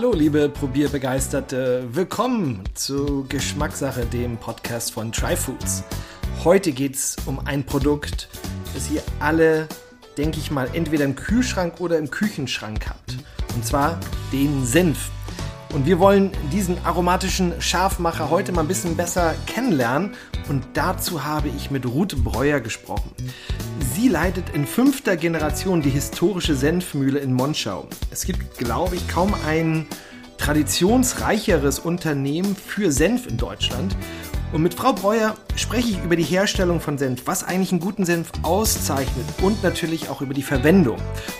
Hallo, liebe Probierbegeisterte. Willkommen zu Geschmackssache, dem Podcast von Tryfoods. Heute geht es um ein Produkt, das ihr alle, denke ich mal, entweder im Kühlschrank oder im Küchenschrank habt. Und zwar den Senf. Und wir wollen diesen aromatischen Scharfmacher heute mal ein bisschen besser kennenlernen. Und dazu habe ich mit Ruth Breuer gesprochen. Sie leitet in fünfter Generation die historische Senfmühle in Monschau. Es gibt, glaube ich, kaum ein traditionsreicheres Unternehmen für Senf in Deutschland. Und mit Frau Breuer spreche ich über die Herstellung von Senf, was eigentlich einen guten Senf auszeichnet und natürlich auch über die Verwendung.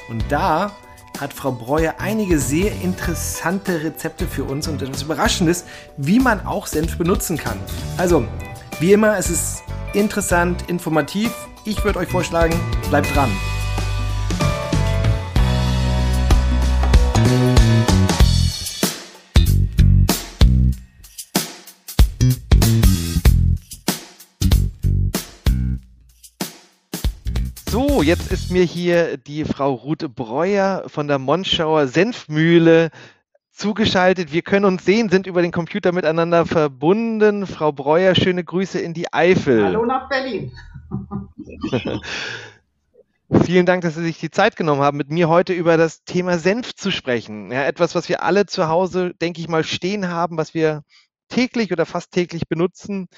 Und da hat Frau Breuer einige sehr interessante Rezepte für uns und etwas Überraschendes, wie man auch Senf benutzen kann. Also, wie immer, es ist interessant, informativ. Ich würde euch vorschlagen, bleibt dran. So, jetzt ist mir hier die Frau Ruth Breuer von der Monschauer Senfmühle zugeschaltet. Wir können uns sehen, sind über den Computer miteinander verbunden. Frau Breuer, schöne Grüße in die Eifel. Hallo nach Berlin. Vielen Dank, dass Sie sich die Zeit genommen haben, mit mir heute über das Thema Senf zu sprechen. Ja, etwas, was wir alle zu Hause, denke ich mal, stehen haben, was wir täglich oder fast täglich benutzen.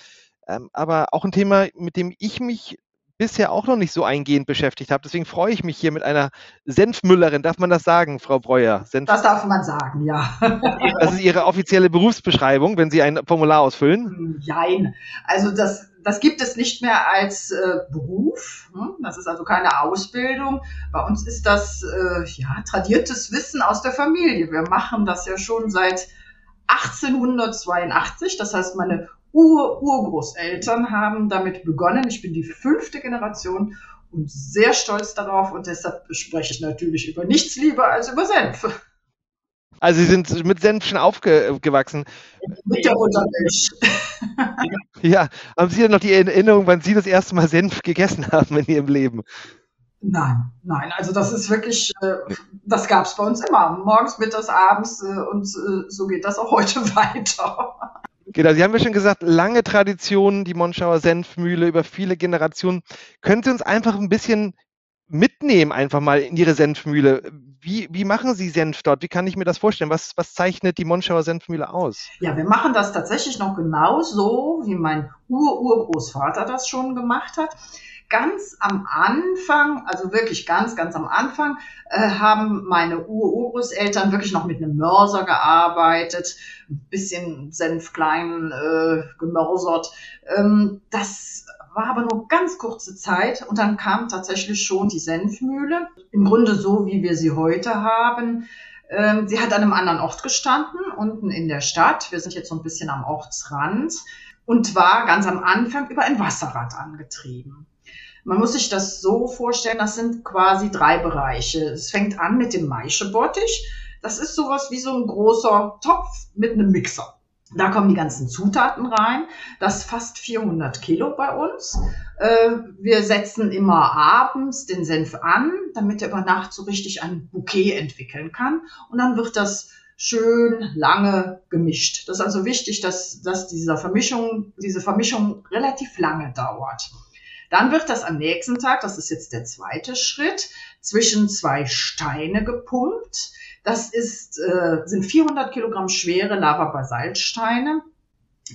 Ähm, aber auch ein Thema, mit dem ich mich bisher auch noch nicht so eingehend beschäftigt habe. Deswegen freue ich mich hier mit einer Senfmüllerin. Darf man das sagen, Frau Breuer? Senf das darf man sagen, ja. das ist Ihre offizielle Berufsbeschreibung, wenn Sie ein Formular ausfüllen? Nein, also das, das gibt es nicht mehr als äh, Beruf. Hm? Das ist also keine Ausbildung. Bei uns ist das äh, ja, tradiertes Wissen aus der Familie. Wir machen das ja schon seit 1882. Das heißt, meine Ur-Urgroßeltern haben damit begonnen. Ich bin die fünfte Generation und sehr stolz darauf und deshalb spreche ich natürlich über nichts lieber als über Senf. Also Sie sind mit Senf schon aufgewachsen. Mit der Muttermilch. ja, haben Sie denn noch die Erinnerung, wann Sie das erste Mal Senf gegessen haben in Ihrem Leben? Nein, nein, also das ist wirklich, äh, das gab es bei uns immer, morgens, mittags, abends äh, und äh, so geht das auch heute weiter. Genau, Sie haben ja schon gesagt, lange Tradition, die Monschauer Senfmühle über viele Generationen. Können Sie uns einfach ein bisschen mitnehmen, einfach mal in Ihre Senfmühle? Wie, wie machen Sie Senf dort? Wie kann ich mir das vorstellen? Was, was zeichnet die Monschauer Senfmühle aus? Ja, wir machen das tatsächlich noch genau so, wie mein Ur-Urgroßvater das schon gemacht hat ganz am Anfang, also wirklich ganz, ganz am Anfang, äh, haben meine Ur-Urgroßeltern wirklich noch mit einem Mörser gearbeitet, ein bisschen Senf klein äh, gemörsert. Ähm, das war aber nur ganz kurze Zeit und dann kam tatsächlich schon die Senfmühle. Im Grunde so, wie wir sie heute haben. Ähm, sie hat an einem anderen Ort gestanden, unten in der Stadt. Wir sind jetzt so ein bisschen am Ortsrand und war ganz am Anfang über ein Wasserrad angetrieben. Man muss sich das so vorstellen, das sind quasi drei Bereiche. Es fängt an mit dem Maischebottich. Das ist sowas wie so ein großer Topf mit einem Mixer. Da kommen die ganzen Zutaten rein. Das ist fast 400 Kilo bei uns. Äh, wir setzen immer abends den Senf an, damit er über Nacht so richtig ein Bouquet entwickeln kann. Und dann wird das schön lange gemischt. Das ist also wichtig, dass, dass dieser Vermischung, diese Vermischung relativ lange dauert. Dann wird das am nächsten Tag, das ist jetzt der zweite Schritt, zwischen zwei Steine gepumpt. Das ist, äh, sind 400 Kilogramm schwere Lava-Basaltsteine.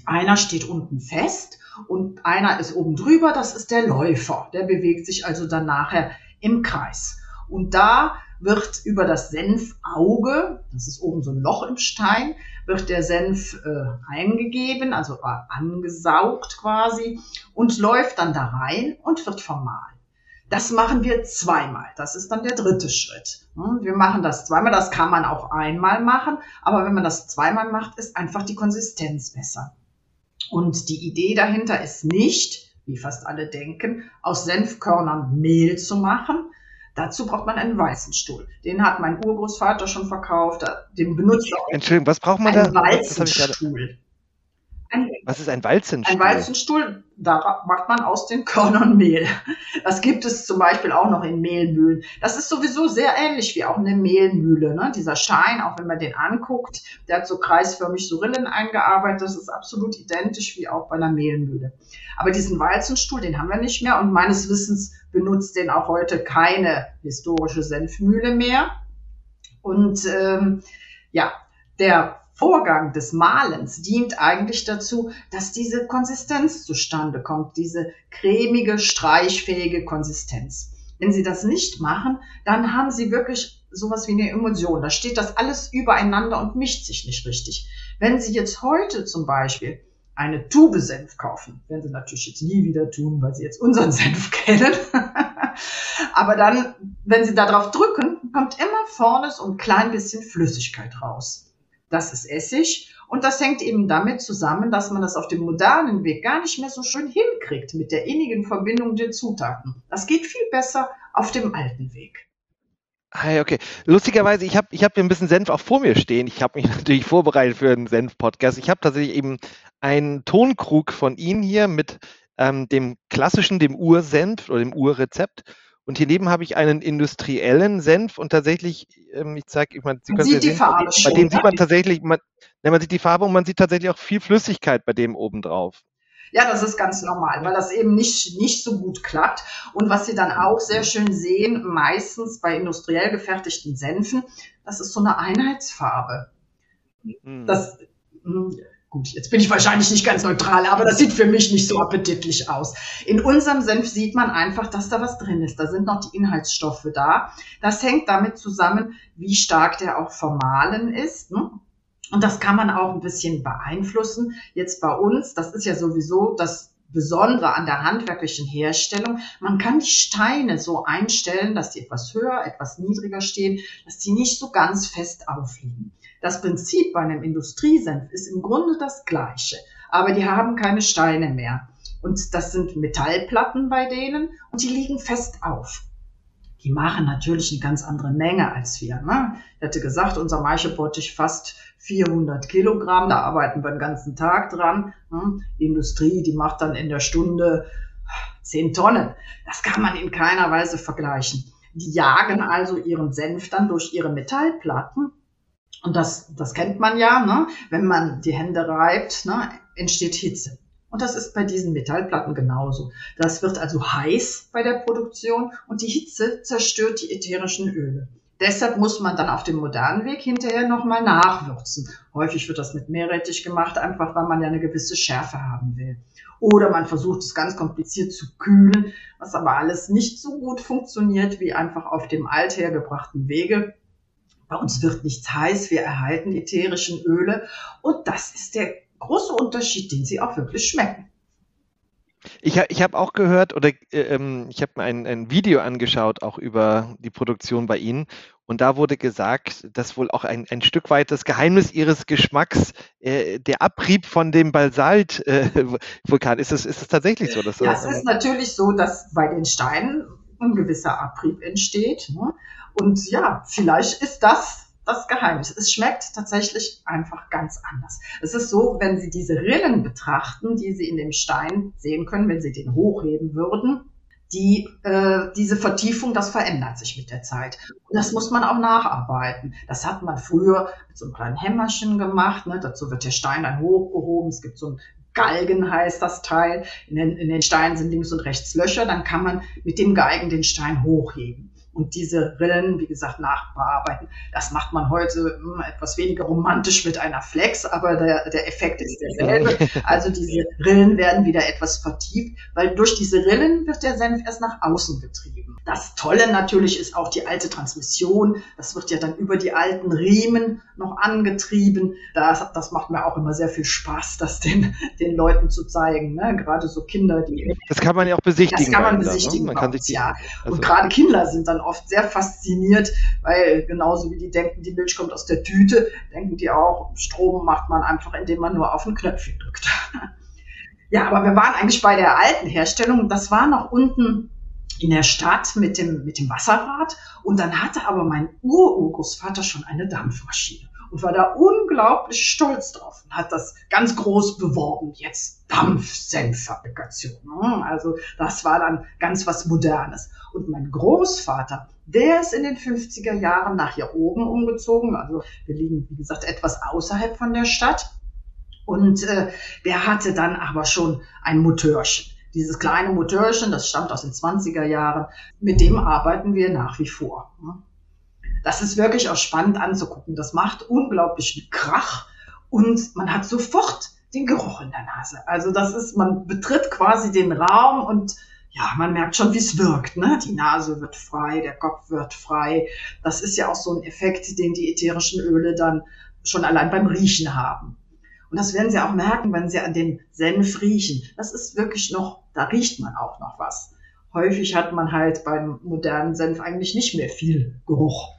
Einer steht unten fest und einer ist oben drüber. Das ist der Läufer. Der bewegt sich also dann nachher im Kreis. Und da wird über das Senfauge, das ist oben so ein Loch im Stein, wird der Senf äh, eingegeben, also angesaugt quasi und läuft dann da rein und wird vermahlen. Das machen wir zweimal. Das ist dann der dritte Schritt. Hm, wir machen das zweimal. Das kann man auch einmal machen. Aber wenn man das zweimal macht, ist einfach die Konsistenz besser. Und die Idee dahinter ist nicht, wie fast alle denken, aus Senfkörnern Mehl zu machen, Dazu braucht man einen weißen Stuhl. Den hat mein Urgroßvater schon verkauft. Den benutzt auch. Entschuldigung, was braucht man einen da? Walzenstuhl. Ein, Was ist ein Walzenstuhl? Ein Walzenstuhl, da macht man aus den Körnern Mehl. Das gibt es zum Beispiel auch noch in Mehlmühlen. Das ist sowieso sehr ähnlich wie auch eine Mehlmühle. Ne? Dieser Schein, auch wenn man den anguckt, der hat so kreisförmig so Rillen eingearbeitet. Das ist absolut identisch wie auch bei einer Mehlmühle. Aber diesen Walzenstuhl, den haben wir nicht mehr und meines Wissens benutzt den auch heute keine historische Senfmühle mehr. Und ähm, ja, der Vorgang des Malens dient eigentlich dazu, dass diese Konsistenz zustande kommt, diese cremige, streichfähige Konsistenz. Wenn Sie das nicht machen, dann haben Sie wirklich sowas wie eine Emulsion. Da steht das alles übereinander und mischt sich nicht richtig. Wenn Sie jetzt heute zum Beispiel eine Tube Senf kaufen, werden Sie natürlich jetzt nie wieder tun, weil Sie jetzt unseren Senf kennen. Aber dann, wenn Sie da drauf drücken, kommt immer vorne so ein klein bisschen Flüssigkeit raus das ist Essig. Und das hängt eben damit zusammen, dass man das auf dem modernen Weg gar nicht mehr so schön hinkriegt mit der innigen Verbindung der Zutaten. Das geht viel besser auf dem alten Weg. Hi, okay. Lustigerweise, ich habe ich hab hier ein bisschen Senf auch vor mir stehen. Ich habe mich natürlich vorbereitet für einen Senf-Podcast. Ich habe tatsächlich eben einen Tonkrug von Ihnen hier mit ähm, dem klassischen, dem Ursenf oder dem Urrezept. Und hier neben habe ich einen industriellen Senf und tatsächlich, ähm, ich zeige, ich meine, Sie können sieht die Farbe bei dem sieht man tatsächlich, man, man sieht die Farbe und man sieht tatsächlich auch viel Flüssigkeit bei dem obendrauf. Ja, das ist ganz normal, weil das eben nicht, nicht so gut klappt. Und was Sie dann auch sehr schön sehen, meistens bei industriell gefertigten Senfen, das ist so eine Einheitsfarbe. Mhm. Das, hm, Gut, jetzt bin ich wahrscheinlich nicht ganz neutral, aber das sieht für mich nicht so appetitlich aus. In unserem Senf sieht man einfach, dass da was drin ist. Da sind noch die Inhaltsstoffe da. Das hängt damit zusammen, wie stark der auch vermahlen ist. Ne? Und das kann man auch ein bisschen beeinflussen. Jetzt bei uns, das ist ja sowieso das Besondere an der handwerklichen Herstellung. Man kann die Steine so einstellen, dass die etwas höher, etwas niedriger stehen, dass die nicht so ganz fest aufliegen. Das Prinzip bei einem Industriesenf ist im Grunde das gleiche, aber die haben keine Steine mehr. Und das sind Metallplatten bei denen und die liegen fest auf. Die machen natürlich eine ganz andere Menge als wir. Ne? Ich hätte gesagt, unser Maischebottich fast 400 Kilogramm, da arbeiten wir den ganzen Tag dran. Ne? Die Industrie, die macht dann in der Stunde 10 Tonnen. Das kann man in keiner Weise vergleichen. Die jagen also ihren Senf dann durch ihre Metallplatten und das, das kennt man ja, ne? wenn man die Hände reibt, ne? entsteht Hitze. Und das ist bei diesen Metallplatten genauso. Das wird also heiß bei der Produktion und die Hitze zerstört die ätherischen Öle. Deshalb muss man dann auf dem modernen Weg hinterher nochmal nachwürzen. Häufig wird das mit Meerrettich gemacht, einfach weil man ja eine gewisse Schärfe haben will. Oder man versucht es ganz kompliziert zu kühlen, was aber alles nicht so gut funktioniert wie einfach auf dem althergebrachten Wege. Bei uns wird nichts heiß, wir erhalten ätherischen Öle und das ist der große Unterschied, den sie auch wirklich schmecken. Ich, ich habe auch gehört oder äh, ähm, ich habe mir ein, ein Video angeschaut, auch über die Produktion bei Ihnen. Und da wurde gesagt, dass wohl auch ein, ein Stück weit das Geheimnis Ihres Geschmacks äh, der Abrieb von dem Basalt-Vulkan. Äh, ist, das, ist das tatsächlich so? Dass ja, es ist natürlich so, dass bei den Steinen ein gewisser Abrieb entsteht. Ne? Und ja, vielleicht ist das das Geheimnis. Es schmeckt tatsächlich einfach ganz anders. Es ist so, wenn Sie diese Rillen betrachten, die Sie in dem Stein sehen können, wenn Sie den hochheben würden, die, äh, diese Vertiefung, das verändert sich mit der Zeit. Und das muss man auch nacharbeiten. Das hat man früher mit so einem kleinen Hämmerchen gemacht. Ne? Dazu wird der Stein dann hochgehoben. Es gibt so ein Galgen heißt das Teil. In den, in den Steinen sind links und rechts Löcher. Dann kann man mit dem Geigen den Stein hochheben und diese Rillen, wie gesagt, nachbearbeiten. Das macht man heute hm, etwas weniger romantisch mit einer Flex, aber der, der Effekt ist derselbe. Also diese Rillen werden wieder etwas vertieft, weil durch diese Rillen wird der Senf erst nach außen getrieben. Das Tolle natürlich ist auch die alte Transmission. Das wird ja dann über die alten Riemen noch angetrieben. Das, das macht mir auch immer sehr viel Spaß, das den, den Leuten zu zeigen. Ne? Gerade so Kinder, die. Das kann man ja auch besichtigen. Das kann man besichtigen. Ne? Man kann sich die, ja. Also und gerade Kinder sind dann oft sehr fasziniert, weil genauso wie die denken, die Milch kommt aus der Tüte, denken die auch, Strom macht man einfach, indem man nur auf ein Knöpfchen drückt. ja, aber wir waren eigentlich bei der alten Herstellung. Das war noch unten in der Stadt mit dem, mit dem Wasserrad. Und dann hatte aber mein Ururgroßvater schon eine Dampfmaschine. Und war da unglaublich stolz drauf und hat das ganz groß beworben. Jetzt Dampfsenffabrikation. Ne? Also das war dann ganz was Modernes. Und mein Großvater, der ist in den 50er Jahren nach hier oben umgezogen. Also wir liegen, wie gesagt, etwas außerhalb von der Stadt. Und äh, der hatte dann aber schon ein Motörchen. Dieses kleine Motörchen, das stammt aus den 20er Jahren, mit dem arbeiten wir nach wie vor. Das ist wirklich auch spannend anzugucken. Das macht unglaublich Krach und man hat sofort den Geruch in der Nase. Also das ist, man betritt quasi den Raum und ja, man merkt schon, wie es wirkt. Ne? Die Nase wird frei, der Kopf wird frei. Das ist ja auch so ein Effekt, den die ätherischen Öle dann schon allein beim Riechen haben. Und das werden Sie auch merken, wenn Sie an dem Senf riechen. Das ist wirklich noch, da riecht man auch noch was. Häufig hat man halt beim modernen Senf eigentlich nicht mehr viel Geruch.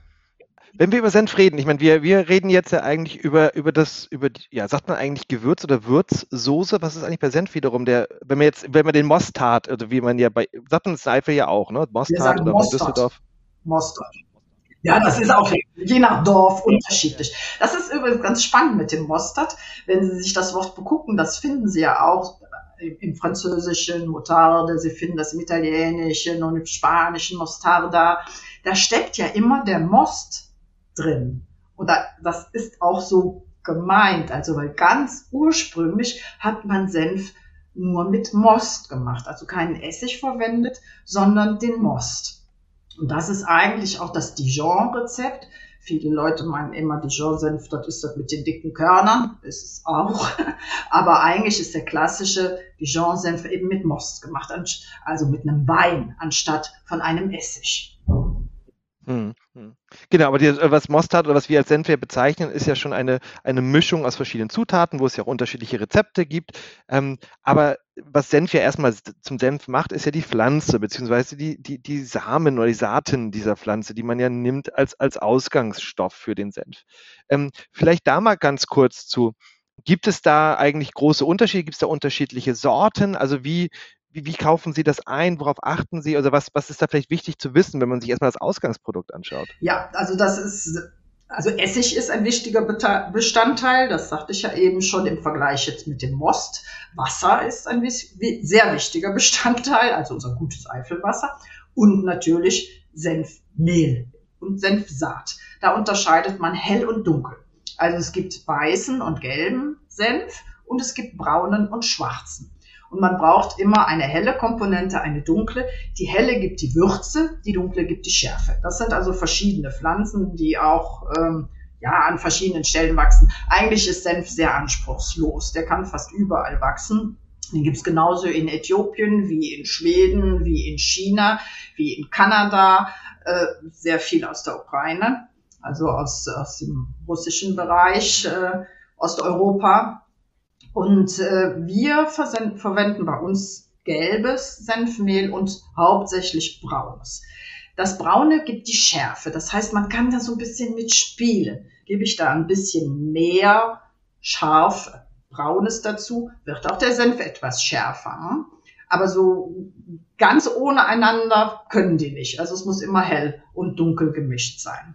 Wenn wir über Senf reden, ich meine, wir, wir reden jetzt ja eigentlich über, über das, über, ja, sagt man eigentlich Gewürz oder Würzsoße? Was ist eigentlich bei Senf wiederum der, wenn man jetzt, wenn man den Mostard, also wie man ja bei, sagt man das Eifel ja auch, ne? Mostard oder Mostard. Düsseldorf? Mostard. Ja, das ist auch je nach Dorf unterschiedlich. Das ist übrigens ganz spannend mit dem Mostard. Wenn Sie sich das Wort begucken, das finden Sie ja auch im Französischen Motarde, Sie finden das im Italienischen und im Spanischen Mostarda. Da steckt ja immer der Most drin. Und das ist auch so gemeint, also weil ganz ursprünglich hat man Senf nur mit Most gemacht, also keinen Essig verwendet, sondern den Most. Und das ist eigentlich auch das Dijon-Rezept. Viele Leute meinen immer, Dijon-Senf, das ist das mit den dicken Körnern. Ist es auch. Aber eigentlich ist der klassische Dijon-Senf eben mit Most gemacht, also mit einem Wein anstatt von einem Essig. Hm, hm. Genau, aber die, äh, was Mostard oder was wir als Senf bezeichnen, ist ja schon eine, eine Mischung aus verschiedenen Zutaten, wo es ja auch unterschiedliche Rezepte gibt. Ähm, aber was Senf ja erstmal zum Senf macht, ist ja die Pflanze, beziehungsweise die, die, die Samen oder die Saaten dieser Pflanze, die man ja nimmt als, als Ausgangsstoff für den Senf. Ähm, vielleicht da mal ganz kurz zu. Gibt es da eigentlich große Unterschiede? Gibt es da unterschiedliche Sorten? Also wie, wie, wie, kaufen Sie das ein? Worauf achten Sie? Also was, was ist da vielleicht wichtig zu wissen, wenn man sich erstmal das Ausgangsprodukt anschaut? Ja, also das ist, also Essig ist ein wichtiger Bestandteil, das sagte ich ja eben schon im Vergleich jetzt mit dem Most. Wasser ist ein sehr wichtiger Bestandteil, also unser gutes Eifelwasser. Und natürlich Senfmehl und Senfsaat. Da unterscheidet man hell und dunkel. Also es gibt weißen und gelben Senf und es gibt braunen und schwarzen. Und man braucht immer eine helle Komponente, eine dunkle. Die helle gibt die Würze, die dunkle gibt die Schärfe. Das sind also verschiedene Pflanzen, die auch ähm, ja, an verschiedenen Stellen wachsen. Eigentlich ist Senf sehr anspruchslos. Der kann fast überall wachsen. Den gibt's genauso in Äthiopien wie in Schweden, wie in China, wie in Kanada, äh, sehr viel aus der Ukraine, also aus, aus dem russischen Bereich, äh, Osteuropa. Und äh, wir verwenden bei uns gelbes Senfmehl und hauptsächlich braunes. Das Braune gibt die Schärfe. Das heißt, man kann da so ein bisschen mitspielen. Gebe ich da ein bisschen mehr scharf Braunes dazu, wird auch der Senf etwas schärfer. Ne? Aber so ganz ohne einander können die nicht. Also es muss immer hell und dunkel gemischt sein.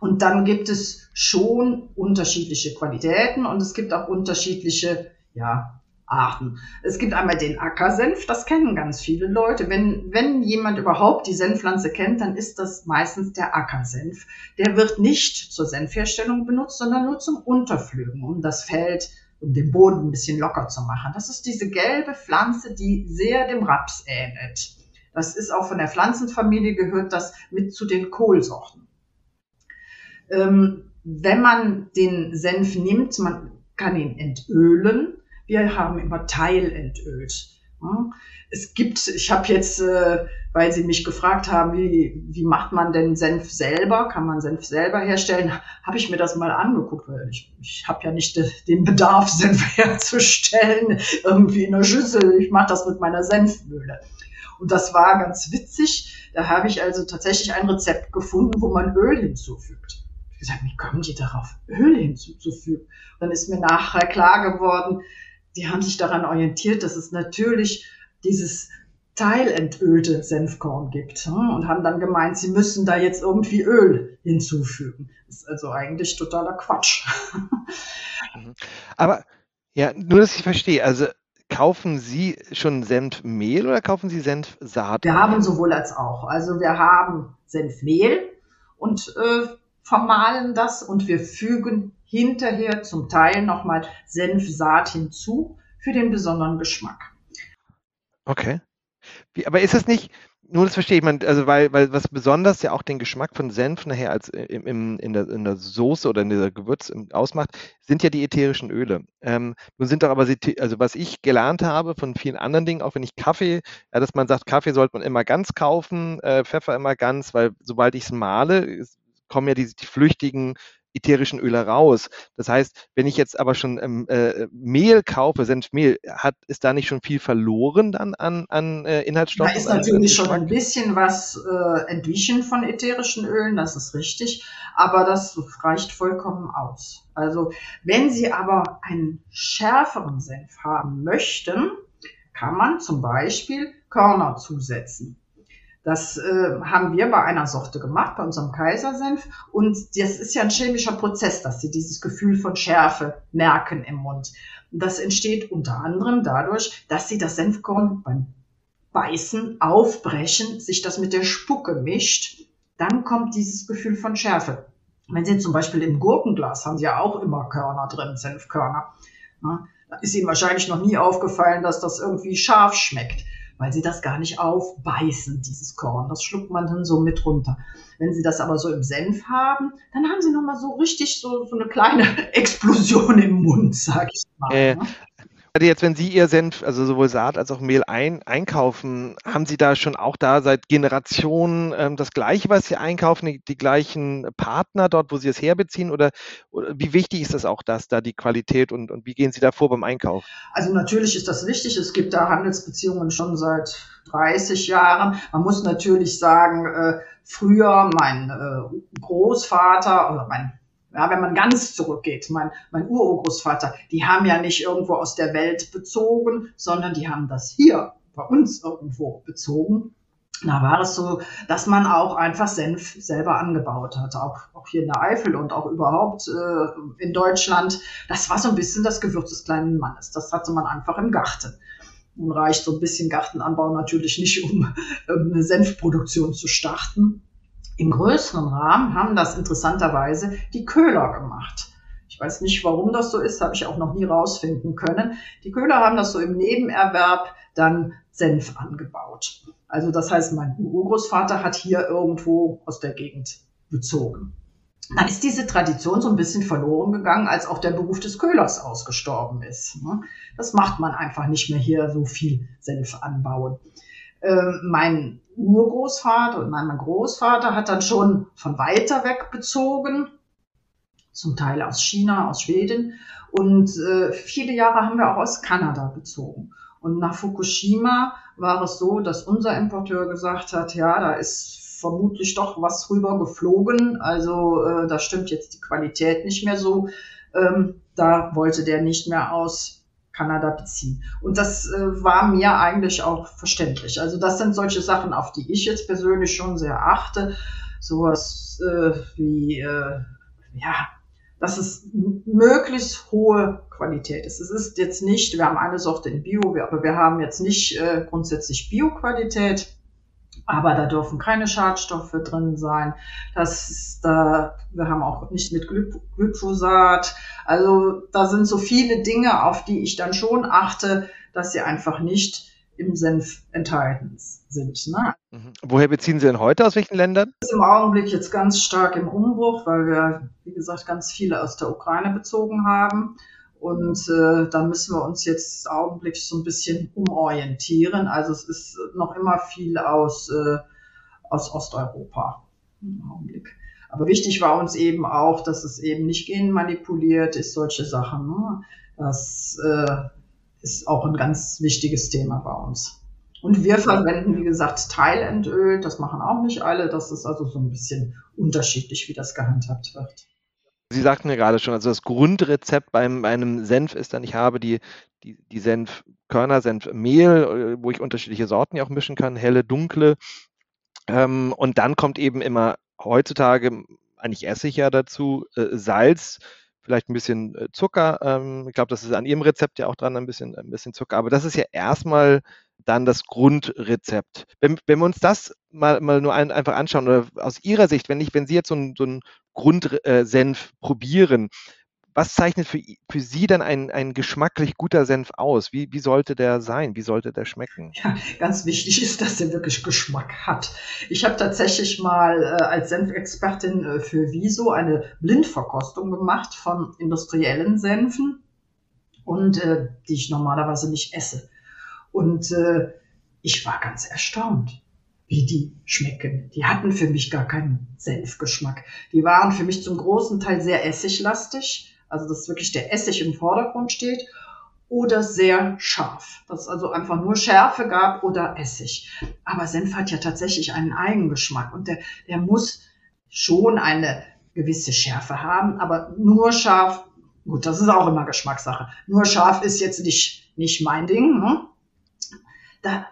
Und dann gibt es schon unterschiedliche Qualitäten und es gibt auch unterschiedliche, ja, Arten. Es gibt einmal den Ackersenf, das kennen ganz viele Leute. Wenn, wenn jemand überhaupt die Senfpflanze kennt, dann ist das meistens der Ackersenf. Der wird nicht zur Senfherstellung benutzt, sondern nur zum Unterpflügen, um das Feld, um den Boden ein bisschen locker zu machen. Das ist diese gelbe Pflanze, die sehr dem Raps ähnelt. Das ist auch von der Pflanzenfamilie gehört das mit zu den Kohlsorten. Ähm, wenn man den Senf nimmt, man kann ihn entölen. Wir haben immer teilentölt. Es gibt, ich habe jetzt, äh, weil Sie mich gefragt haben, wie, wie macht man denn Senf selber? Kann man Senf selber herstellen? Habe ich mir das mal angeguckt, weil ich, ich habe ja nicht den Bedarf, Senf herzustellen, irgendwie in der Schüssel. Ich mache das mit meiner Senfmühle. Und das war ganz witzig. Da habe ich also tatsächlich ein Rezept gefunden, wo man Öl hinzufügt gesagt, wie kommen die darauf, Öl hinzuzufügen? Und dann ist mir nachher klar geworden, die haben sich daran orientiert, dass es natürlich dieses teilentölte Senfkorn gibt hm, und haben dann gemeint, sie müssen da jetzt irgendwie Öl hinzufügen. Das ist also eigentlich totaler Quatsch. Mhm. Aber ja, nur dass ich verstehe, also kaufen Sie schon Senfmehl oder kaufen Sie Senfsaat? Wir haben sowohl als auch. Also wir haben Senfmehl und äh, vermahlen das und wir fügen hinterher zum Teil nochmal Senfsaat hinzu für den besonderen Geschmack. Okay. Wie, aber ist es nicht, nur das verstehe ich, man, also weil, weil was besonders ja auch den Geschmack von Senf nachher als im, im, in, der, in der Soße oder in der Gewürz ausmacht, sind ja die ätherischen Öle. Ähm, nun sind doch aber, also was ich gelernt habe von vielen anderen Dingen, auch wenn ich Kaffee, ja, dass man sagt, Kaffee sollte man immer ganz kaufen, äh, Pfeffer immer ganz, weil sobald ich es male, kommen ja die, die flüchtigen ätherischen Öle raus. Das heißt, wenn ich jetzt aber schon ähm, äh, Mehl kaufe, Senfmehl, hat, ist da nicht schon viel verloren dann an, an äh, Inhaltsstoffen? Da ist natürlich schon ein bisschen was äh, entwichen von ätherischen Ölen, das ist richtig, aber das reicht vollkommen aus. Also wenn Sie aber einen schärferen Senf haben möchten, kann man zum Beispiel Körner zusetzen. Das äh, haben wir bei einer Sorte gemacht, bei unserem Kaisersenf. Und das ist ja ein chemischer Prozess, dass sie dieses Gefühl von Schärfe merken im Mund. Und das entsteht unter anderem dadurch, dass sie das Senfkorn beim Beißen aufbrechen, sich das mit der Spucke mischt. Dann kommt dieses Gefühl von Schärfe. Wenn Sie zum Beispiel im Gurkenglas haben Sie ja auch immer Körner drin, Senfkörner. Ja, ist Ihnen wahrscheinlich noch nie aufgefallen, dass das irgendwie scharf schmeckt weil sie das gar nicht aufbeißen, dieses Korn. Das schluckt man dann so mit runter. Wenn sie das aber so im Senf haben, dann haben sie nochmal so richtig so, so eine kleine Explosion im Mund, sag ich mal. Äh, ne? jetzt, wenn Sie Ihr Senf, also sowohl Saat als auch Mehl ein, einkaufen, haben Sie da schon auch da seit Generationen ähm, das Gleiche, was Sie einkaufen, die, die, gleichen Partner dort, wo Sie es herbeziehen? Oder, oder wie wichtig ist das auch, dass da die Qualität und, und wie gehen Sie da vor beim Einkauf? Also natürlich ist das wichtig. Es gibt da Handelsbeziehungen schon seit 30 Jahren. Man muss natürlich sagen, äh, früher mein äh, Großvater oder mein ja, wenn man ganz zurückgeht, mein, mein Urgroßvater, die haben ja nicht irgendwo aus der Welt bezogen, sondern die haben das hier bei uns irgendwo bezogen. Da war es so, dass man auch einfach Senf selber angebaut hat, auch, auch hier in der Eifel und auch überhaupt äh, in Deutschland. Das war so ein bisschen das Gewürz des kleinen Mannes. Das hatte man einfach im Garten. Nun reicht so ein bisschen Gartenanbau natürlich nicht, um ähm, eine Senfproduktion zu starten. Im größeren Rahmen haben das interessanterweise die Köhler gemacht. Ich weiß nicht, warum das so ist, habe ich auch noch nie rausfinden können. Die Köhler haben das so im Nebenerwerb dann Senf angebaut. Also das heißt, mein Urgroßvater hat hier irgendwo aus der Gegend bezogen. Dann ist diese Tradition so ein bisschen verloren gegangen, als auch der Beruf des Köhlers ausgestorben ist. Das macht man einfach nicht mehr hier so viel Senf anbauen. Ähm, mein Urgroßvater und mein Großvater hat dann schon von weiter weg bezogen, zum Teil aus China, aus Schweden. Und äh, viele Jahre haben wir auch aus Kanada bezogen. Und nach Fukushima war es so, dass unser Importeur gesagt hat, ja, da ist vermutlich doch was rüber geflogen. Also äh, da stimmt jetzt die Qualität nicht mehr so. Ähm, da wollte der nicht mehr aus Kanada beziehen. Und das äh, war mir eigentlich auch verständlich. Also das sind solche Sachen, auf die ich jetzt persönlich schon sehr achte. Sowas äh, wie, äh, ja, dass es möglichst hohe Qualität ist. Es ist jetzt nicht, wir haben eine Sorte in Bio, aber wir haben jetzt nicht äh, grundsätzlich Bio-Qualität aber da dürfen keine Schadstoffe drin sein. Das ist, da, wir haben auch nicht mit Glyphosat. Also da sind so viele Dinge, auf die ich dann schon achte, dass sie einfach nicht im Senf enthalten sind. Ne? Mhm. Woher beziehen Sie denn heute? Aus welchen Ländern? Das ist im Augenblick jetzt ganz stark im Umbruch, weil wir, wie gesagt, ganz viele aus der Ukraine bezogen haben. Und äh, da müssen wir uns jetzt augenblicklich so ein bisschen umorientieren. Also es ist noch immer viel aus, äh, aus Osteuropa im Augenblick. Aber wichtig war uns eben auch, dass es eben nicht genmanipuliert ist, solche Sachen. Ne? Das äh, ist auch ein ganz wichtiges Thema bei uns. Und wir verwenden, wie gesagt, Teilendöl. Das machen auch nicht alle. Das ist also so ein bisschen unterschiedlich, wie das gehandhabt wird. Sie sagten ja gerade schon, also das Grundrezept beim, bei einem Senf ist dann, ich habe die die, die Senfkörner, Senfmehl, äh, wo ich unterschiedliche Sorten ja auch mischen kann, helle, dunkle. Ähm, und dann kommt eben immer heutzutage eigentlich Essig ja dazu, äh, Salz, vielleicht ein bisschen äh, Zucker. Ähm, ich glaube, das ist an Ihrem Rezept ja auch dran, ein bisschen, ein bisschen Zucker. Aber das ist ja erstmal dann das Grundrezept. Wenn, wenn wir uns das mal, mal nur ein, einfach anschauen, oder aus Ihrer Sicht, wenn ich, wenn Sie jetzt so einen, so einen Grundsenf probieren, was zeichnet für, für Sie dann ein, ein geschmacklich guter Senf aus? Wie, wie sollte der sein? Wie sollte der schmecken? Ja, ganz wichtig ist, dass der wirklich Geschmack hat. Ich habe tatsächlich mal äh, als Senfexpertin äh, für Wieso eine Blindverkostung gemacht von industriellen Senfen und äh, die ich normalerweise nicht esse. Und äh, ich war ganz erstaunt, wie die schmecken. Die hatten für mich gar keinen Senfgeschmack. Die waren für mich zum großen Teil sehr essiglastig also dass wirklich der Essig im Vordergrund steht, oder sehr scharf, dass es also einfach nur Schärfe gab oder Essig. Aber Senf hat ja tatsächlich einen Eigengeschmack und der, der muss schon eine gewisse Schärfe haben, aber nur scharf, gut, das ist auch immer Geschmackssache. Nur scharf ist jetzt nicht, nicht mein Ding. Ne? Da,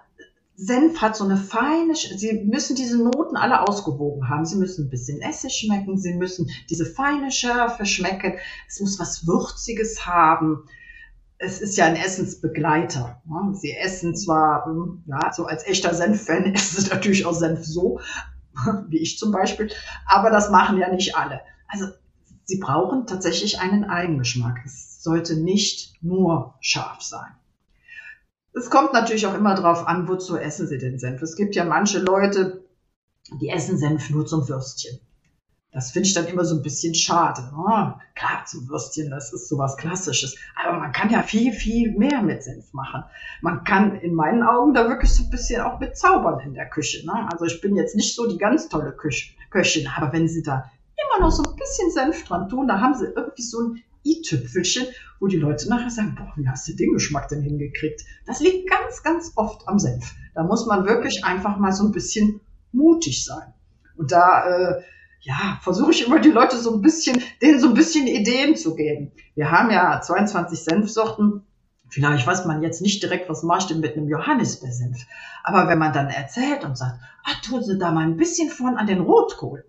Senf hat so eine feine, Sie müssen diese Noten alle ausgewogen haben. Sie müssen ein bisschen Essig schmecken, Sie müssen diese feine Schärfe schmecken. Es muss was Würziges haben. Es ist ja ein Essensbegleiter. Ne? Sie essen zwar, hm, ja, so als echter Senf-Fan essen Sie natürlich auch Senf so, wie ich zum Beispiel, aber das machen ja nicht alle. Also Sie brauchen tatsächlich einen Eigengeschmack. Es sollte nicht nur scharf sein. Es kommt natürlich auch immer darauf an, wozu essen Sie den Senf. Es gibt ja manche Leute, die essen Senf nur zum Würstchen. Das finde ich dann immer so ein bisschen schade. Oh, klar, zum Würstchen, das ist sowas Klassisches. Aber man kann ja viel, viel mehr mit Senf machen. Man kann in meinen Augen da wirklich so ein bisschen auch mit zaubern in der Küche. Ne? Also ich bin jetzt nicht so die ganz tolle Köchin, aber wenn Sie da immer noch so ein bisschen Senf dran tun, da haben Sie irgendwie so ein i-Tüpfelchen, wo die Leute nachher sagen, boah, wie hast du den Geschmack denn hingekriegt? Das liegt ganz, ganz oft am Senf. Da muss man wirklich einfach mal so ein bisschen mutig sein. Und da, äh, ja, versuche ich immer die Leute so ein bisschen, denen so ein bisschen Ideen zu geben. Wir haben ja 22 Senfsorten. Vielleicht weiß man jetzt nicht direkt, was mache ich denn mit einem Johannisbeersenf. Aber wenn man dann erzählt und sagt, ah, tun Sie da mal ein bisschen von an den Rotkohl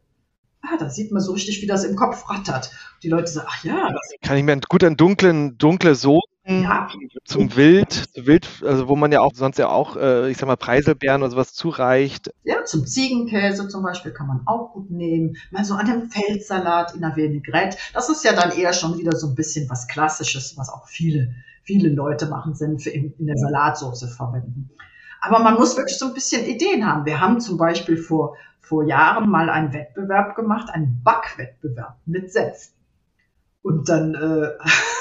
ah, da sieht man so richtig, wie das im Kopf rattert. Die Leute sagen, ach ja. Das Kann ich mir gut an dunklen, dunkle Soßen ja. zum Wild, Wild, also wo man ja auch sonst ja auch, äh, ich sag mal, Preiselbeeren oder sowas zureicht. Ja, zum Ziegenkäse zum Beispiel kann man auch gut nehmen. Mal so an dem Feldsalat in der Vinaigrette. Das ist ja dann eher schon wieder so ein bisschen was Klassisches, was auch viele, viele Leute machen, Senfe in, in der Salatsauce verwenden. Aber man muss wirklich so ein bisschen Ideen haben. Wir haben zum Beispiel vor, vor Jahren mal einen Wettbewerb gemacht, einen Backwettbewerb mit Senf. Und dann äh,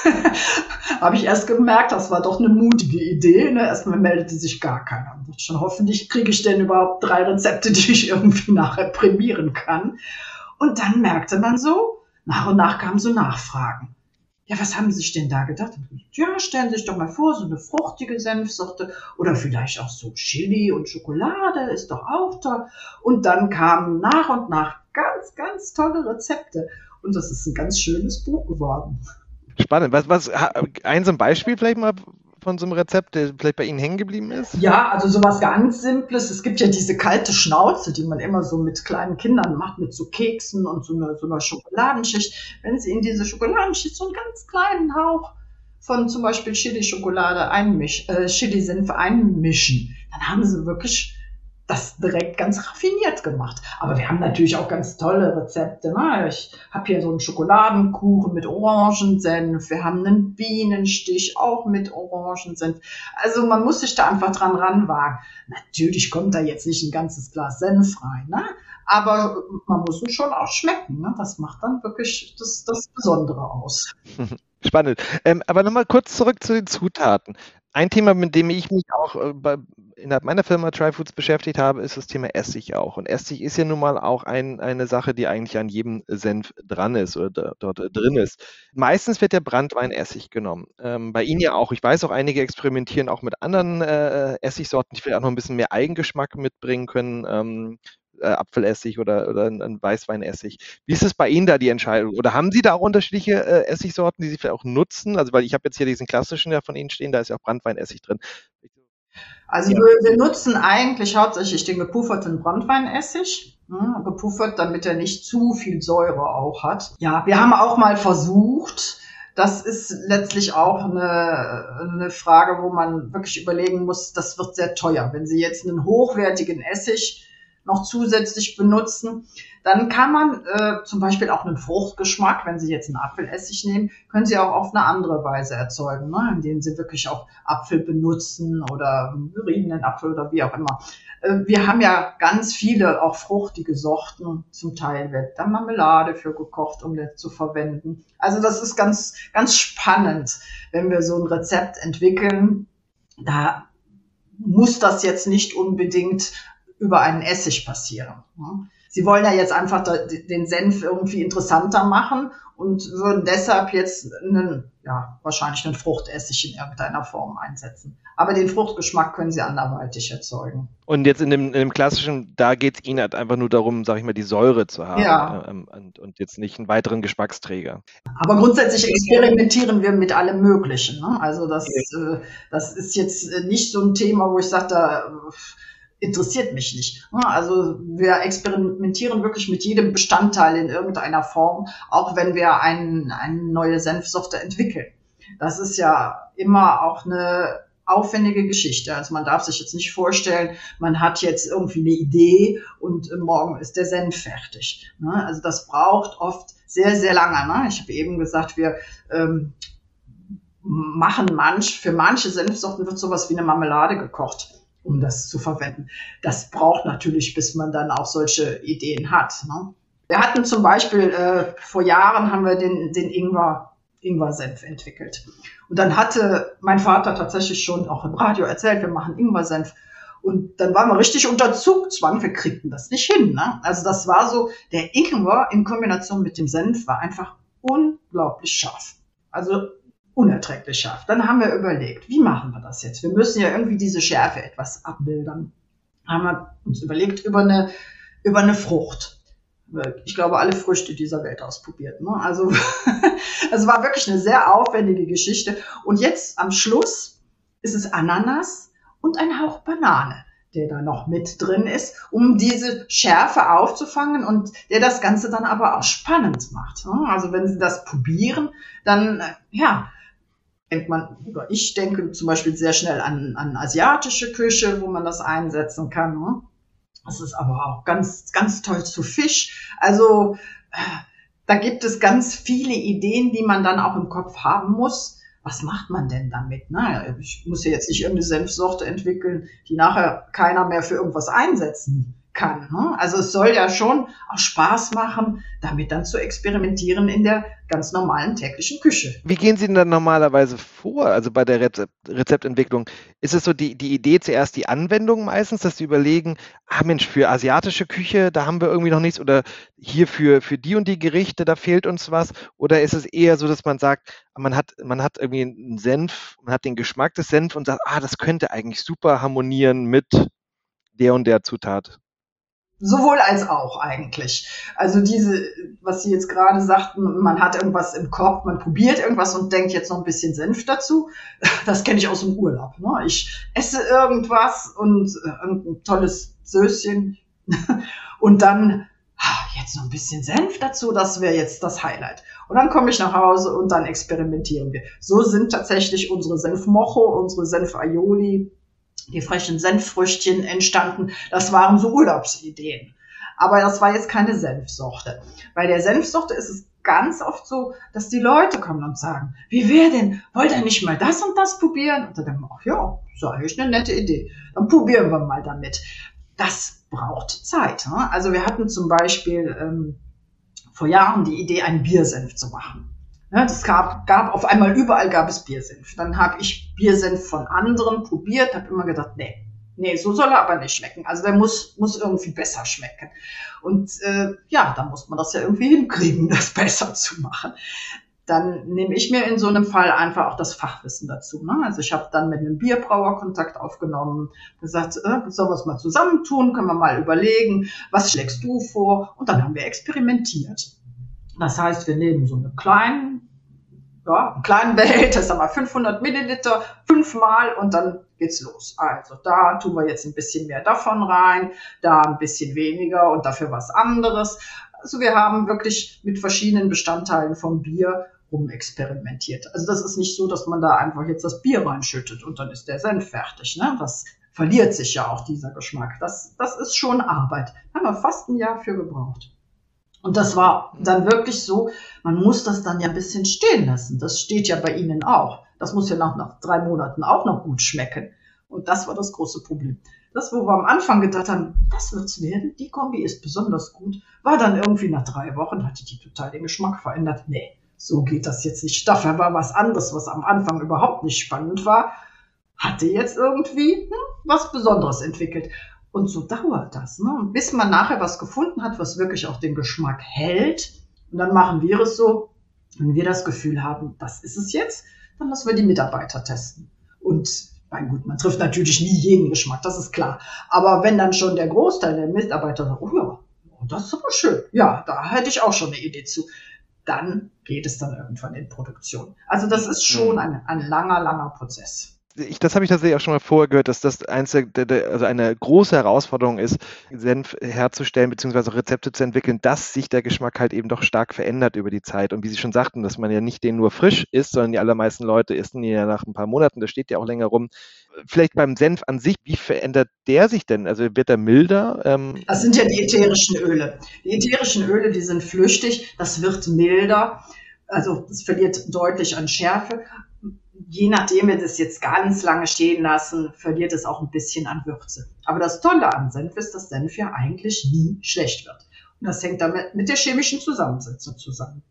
habe ich erst gemerkt, das war doch eine mutige Idee. Ne? Erstmal meldete sich gar keiner. Und schon hoffentlich kriege ich denn überhaupt drei Rezepte, die ich irgendwie nachher prämieren kann. Und dann merkte man so, nach und nach kamen so Nachfragen ja, was haben Sie sich denn da gedacht? Ja, stellen Sie sich doch mal vor, so eine fruchtige Senfsorte oder vielleicht auch so Chili und Schokolade ist doch auch toll. Und dann kamen nach und nach ganz, ganz tolle Rezepte. Und das ist ein ganz schönes Buch geworden. Spannend. Was, was, ein so ein Beispiel vielleicht mal, von so einem Rezept, der vielleicht bei Ihnen hängen geblieben ist? Ja, also sowas ganz Simples. Es gibt ja diese kalte Schnauze, die man immer so mit kleinen Kindern macht, mit so Keksen und so einer, so einer Schokoladenschicht. Wenn Sie in diese Schokoladenschicht so einen ganz kleinen Hauch von zum Beispiel Chili-Schokolade einmischen, äh, Chili-Senf einmischen, dann haben Sie wirklich das direkt ganz raffiniert gemacht. Aber wir haben natürlich auch ganz tolle Rezepte. Ne? Ich habe hier so einen Schokoladenkuchen mit Orangensenf. Wir haben einen Bienenstich auch mit Orangensenf. Also man muss sich da einfach dran ranwagen. Natürlich kommt da jetzt nicht ein ganzes Glas Senf rein. Ne? Aber man muss ihn schon auch schmecken. Ne? Das macht dann wirklich das, das Besondere aus. Spannend. Ähm, aber nochmal kurz zurück zu den Zutaten. Ein Thema, mit dem ich mich auch äh, bei, innerhalb meiner Firma Tryfoods beschäftigt habe, ist das Thema Essig auch. Und Essig ist ja nun mal auch ein, eine Sache, die eigentlich an jedem Senf dran ist oder da, dort drin ist. Meistens wird der Brandweinessig genommen. Ähm, bei Ihnen ja auch. Ich weiß auch, einige experimentieren auch mit anderen äh, Essigsorten, die vielleicht auch noch ein bisschen mehr Eigengeschmack mitbringen können. Ähm, äh, Apfelessig oder, oder ein, ein, Weißweinessig. Wie ist es bei Ihnen da die Entscheidung? Oder haben Sie da auch unterschiedliche äh, Essigsorten, die Sie vielleicht auch nutzen? Also weil ich habe jetzt hier diesen klassischen ja von Ihnen stehen, da ist ja auch Brandweinessig drin. Also ja. wir, wir, nutzen eigentlich hauptsächlich den gepufferten Brandweinessig. Hm, gepuffert, damit er nicht zu viel Säure auch hat. Ja, wir haben auch mal versucht, das ist letztlich auch eine, eine Frage, wo man wirklich überlegen muss, das wird sehr teuer. Wenn Sie jetzt einen hochwertigen Essig noch zusätzlich benutzen. Dann kann man äh, zum Beispiel auch einen Fruchtgeschmack, wenn Sie jetzt einen Apfelessig nehmen, können Sie auch auf eine andere Weise erzeugen, ne? indem Sie wirklich auch Apfel benutzen oder geriebenen Apfel oder wie auch immer. Äh, wir haben ja ganz viele auch fruchtige Sorten. Zum Teil wird da Marmelade für gekocht, um das zu verwenden. Also das ist ganz, ganz spannend, wenn wir so ein Rezept entwickeln. Da muss das jetzt nicht unbedingt über einen Essig passieren. Sie wollen ja jetzt einfach den Senf irgendwie interessanter machen und würden deshalb jetzt einen, ja, wahrscheinlich einen Fruchtessig in irgendeiner Form einsetzen. Aber den Fruchtgeschmack können Sie anderweitig erzeugen. Und jetzt in dem, in dem klassischen, da geht es Ihnen halt einfach nur darum, sag ich mal, die Säure zu haben ja. ähm, und, und, jetzt nicht einen weiteren Geschmacksträger. Aber grundsätzlich experimentieren wir mit allem Möglichen. Ne? Also das, äh, das ist jetzt nicht so ein Thema, wo ich sage, da interessiert mich nicht. Also wir experimentieren wirklich mit jedem Bestandteil in irgendeiner Form, auch wenn wir ein, eine neue Senfsorte entwickeln. Das ist ja immer auch eine aufwendige Geschichte. Also man darf sich jetzt nicht vorstellen, man hat jetzt irgendwie eine Idee und morgen ist der Senf fertig. Also das braucht oft sehr, sehr lange. Ne? Ich habe eben gesagt, wir ähm, machen manch, für manche Senfsorten wird sowas wie eine Marmelade gekocht um das zu verwenden. Das braucht natürlich, bis man dann auch solche Ideen hat. Ne? Wir hatten zum Beispiel, äh, vor Jahren haben wir den, den Ingwer, Ingwer-Senf entwickelt. Und dann hatte mein Vater tatsächlich schon auch im Radio erzählt, wir machen Ingwer-Senf. Und dann waren wir richtig unter Zugzwang, wir kriegten das nicht hin. Ne? Also das war so, der Ingwer in Kombination mit dem Senf war einfach unglaublich scharf. Also unerträglich scharf. Dann haben wir überlegt, wie machen wir das jetzt? Wir müssen ja irgendwie diese Schärfe etwas abmildern. Haben wir uns überlegt über eine, über eine Frucht. Ich glaube, alle Früchte dieser Welt ausprobiert. Ne? Also es war wirklich eine sehr aufwendige Geschichte. Und jetzt am Schluss ist es Ananas und ein Hauch Banane der da noch mit drin ist, um diese Schärfe aufzufangen und der das Ganze dann aber auch spannend macht. Ne? Also wenn Sie das probieren, dann, ja, denkt man, oder ich denke zum Beispiel sehr schnell an, an asiatische Küche, wo man das einsetzen kann. Ne? Das ist aber auch ganz, ganz toll zu Fisch. Also äh, da gibt es ganz viele Ideen, die man dann auch im Kopf haben muss. Was macht man denn damit? Ne? Ich muss ja jetzt nicht irgendeine Senfsorte entwickeln, die nachher keiner mehr für irgendwas einsetzen kann. Ne? Also es soll ja schon auch Spaß machen, damit dann zu experimentieren in der ganz normalen täglichen Küche. Wie gehen Sie denn dann normalerweise vor, also bei der Rezept Rezeptentwicklung? Ist es so die, die Idee zuerst die Anwendung meistens, dass Sie überlegen, ah Mensch, für asiatische Küche, da haben wir irgendwie noch nichts oder hier für, für die und die Gerichte, da fehlt uns was? Oder ist es eher so, dass man sagt, man hat, man hat irgendwie einen Senf, man hat den Geschmack des Senf und sagt, ah, das könnte eigentlich super harmonieren mit der und der Zutat? Sowohl als auch eigentlich. Also diese, was Sie jetzt gerade sagten, man hat irgendwas im Kopf, man probiert irgendwas und denkt jetzt noch ein bisschen Senf dazu. Das kenne ich aus dem Urlaub. Ne? Ich esse irgendwas und äh, ein tolles Söschen und dann jetzt noch ein bisschen Senf dazu, das wäre jetzt das Highlight. Und dann komme ich nach Hause und dann experimentieren wir. So sind tatsächlich unsere Senfmocho, unsere Senf-Aioli, die frischen Senffrüchtchen entstanden. Das waren so Urlaubsideen. Aber das war jetzt keine Senfsorte. Bei der Senfsorte ist es ganz oft so, dass die Leute kommen und sagen, wie wäre denn, wollt ihr nicht mal das und das probieren? Und dann denken wir, ach ja, ist eigentlich eine nette Idee. Dann probieren wir mal damit. Das braucht Zeit. Ne? Also wir hatten zum Beispiel ähm, vor Jahren die Idee, einen Biersenf zu machen. Ja, das gab, gab auf einmal überall gab es Biersenf. Dann habe ich Biersenf von anderen probiert, habe immer gedacht, nee, nee, so soll er aber nicht schmecken. Also der muss, muss irgendwie besser schmecken. Und äh, ja, da muss man das ja irgendwie hinkriegen, das besser zu machen. dann nehme ich mir in so einem Fall einfach auch das Fachwissen dazu. Ne? Also ich habe dann mit einem Bierbrauer Kontakt aufgenommen, gesagt, äh, sollen wir es mal zusammentun, können wir mal überlegen, was schlägst du vor? Und dann haben wir experimentiert. Das heißt, wir nehmen so einen kleinen, ja, einen kleinen Behälter, sagen wir 500 Milliliter, fünfmal und dann geht's los. Also da tun wir jetzt ein bisschen mehr davon rein, da ein bisschen weniger und dafür was anderes. Also wir haben wirklich mit verschiedenen Bestandteilen vom Bier rumexperimentiert. Also das ist nicht so, dass man da einfach jetzt das Bier reinschüttet und dann ist der Senf fertig. Ne? Das verliert sich ja auch dieser Geschmack. Das, das ist schon Arbeit. Da haben wir fast ein Jahr für gebraucht. Und das war dann wirklich so, man muss das dann ja ein bisschen stehen lassen. Das steht ja bei Ihnen auch. Das muss ja nach, nach drei Monaten auch noch gut schmecken. Und das war das große Problem. Das, wo wir am Anfang gedacht haben, das wird's werden, die Kombi ist besonders gut, war dann irgendwie nach drei Wochen, hatte die total den Geschmack verändert. Nee, so geht das jetzt nicht. Dafür war was anderes, was am Anfang überhaupt nicht spannend war, hatte jetzt irgendwie hm, was Besonderes entwickelt. Und so dauert das, ne? bis man nachher was gefunden hat, was wirklich auch den Geschmack hält. Und dann machen wir es so, wenn wir das Gefühl haben, das ist es jetzt, dann lassen wir die Mitarbeiter testen. Und mein gut, man trifft natürlich nie jeden Geschmack, das ist klar. Aber wenn dann schon der Großteil der Mitarbeiter sagt, oh ja, oh, das ist aber schön, ja, da hätte ich auch schon eine Idee zu, dann geht es dann irgendwann in Produktion. Also das ist schon mhm. ein, ein langer, langer Prozess ich, das habe ich tatsächlich auch schon mal vorher gehört, dass das eins der, also eine große Herausforderung ist, Senf herzustellen bzw. Rezepte zu entwickeln, dass sich der Geschmack halt eben doch stark verändert über die Zeit. Und wie Sie schon sagten, dass man ja nicht den nur frisch isst, sondern die allermeisten Leute essen ihn ja nach ein paar Monaten, das steht ja auch länger rum. Vielleicht beim Senf an sich, wie verändert der sich denn? Also wird er milder? Ähm das sind ja die ätherischen Öle. Die ätherischen Öle, die sind flüchtig, das wird milder. Also es verliert deutlich an Schärfe je nachdem wir das jetzt ganz lange stehen lassen, verliert es auch ein bisschen an Würze. Aber das Tolle an Senf ist, dass Senf ja eigentlich nie schlecht wird. Und das hängt damit mit der chemischen Zusammensetzung zusammen.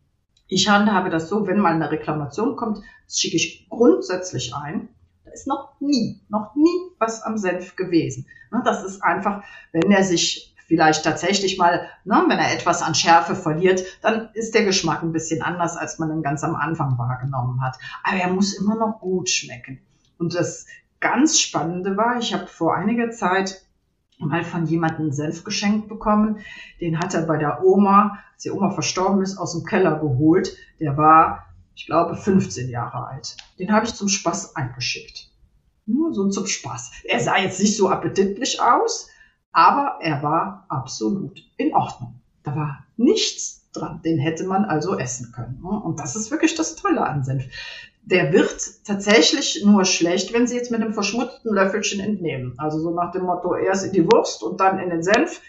Ich handhabe das so, wenn mal eine Reklamation kommt, das schicke ich grundsätzlich ein. Da ist noch nie, noch nie was am Senf gewesen. Das ist einfach, wenn er sich vielleicht tatsächlich mal, ne, wenn er etwas an Schärfe verliert, dann ist der Geschmack ein bisschen anders, als man ihn ganz am Anfang wahrgenommen hat. Aber er muss immer noch gut schmecken. Und das ganz Spannende war, ich habe vor einiger Zeit mal von jemandem Senf geschenkt bekommen. Den hat er bei der Oma, als die Oma verstorben ist, aus dem Keller geholt. Der war, ich glaube, 15 Jahre alt. Den habe ich zum Spaß eingeschickt. Nur so zum Spaß. Er sah jetzt nicht so appetitlich aus, aber er war absolut in Ordnung. Da war nichts dran. Den hätte man also essen können. Ne? Und das ist wirklich das Tolle an Senf. Der wird tatsächlich nur schlecht, wenn Sie jetzt mit einem verschmutzten Löffelchen entnehmen. Also so nach dem Motto, erst in die Wurst und dann in den Senf.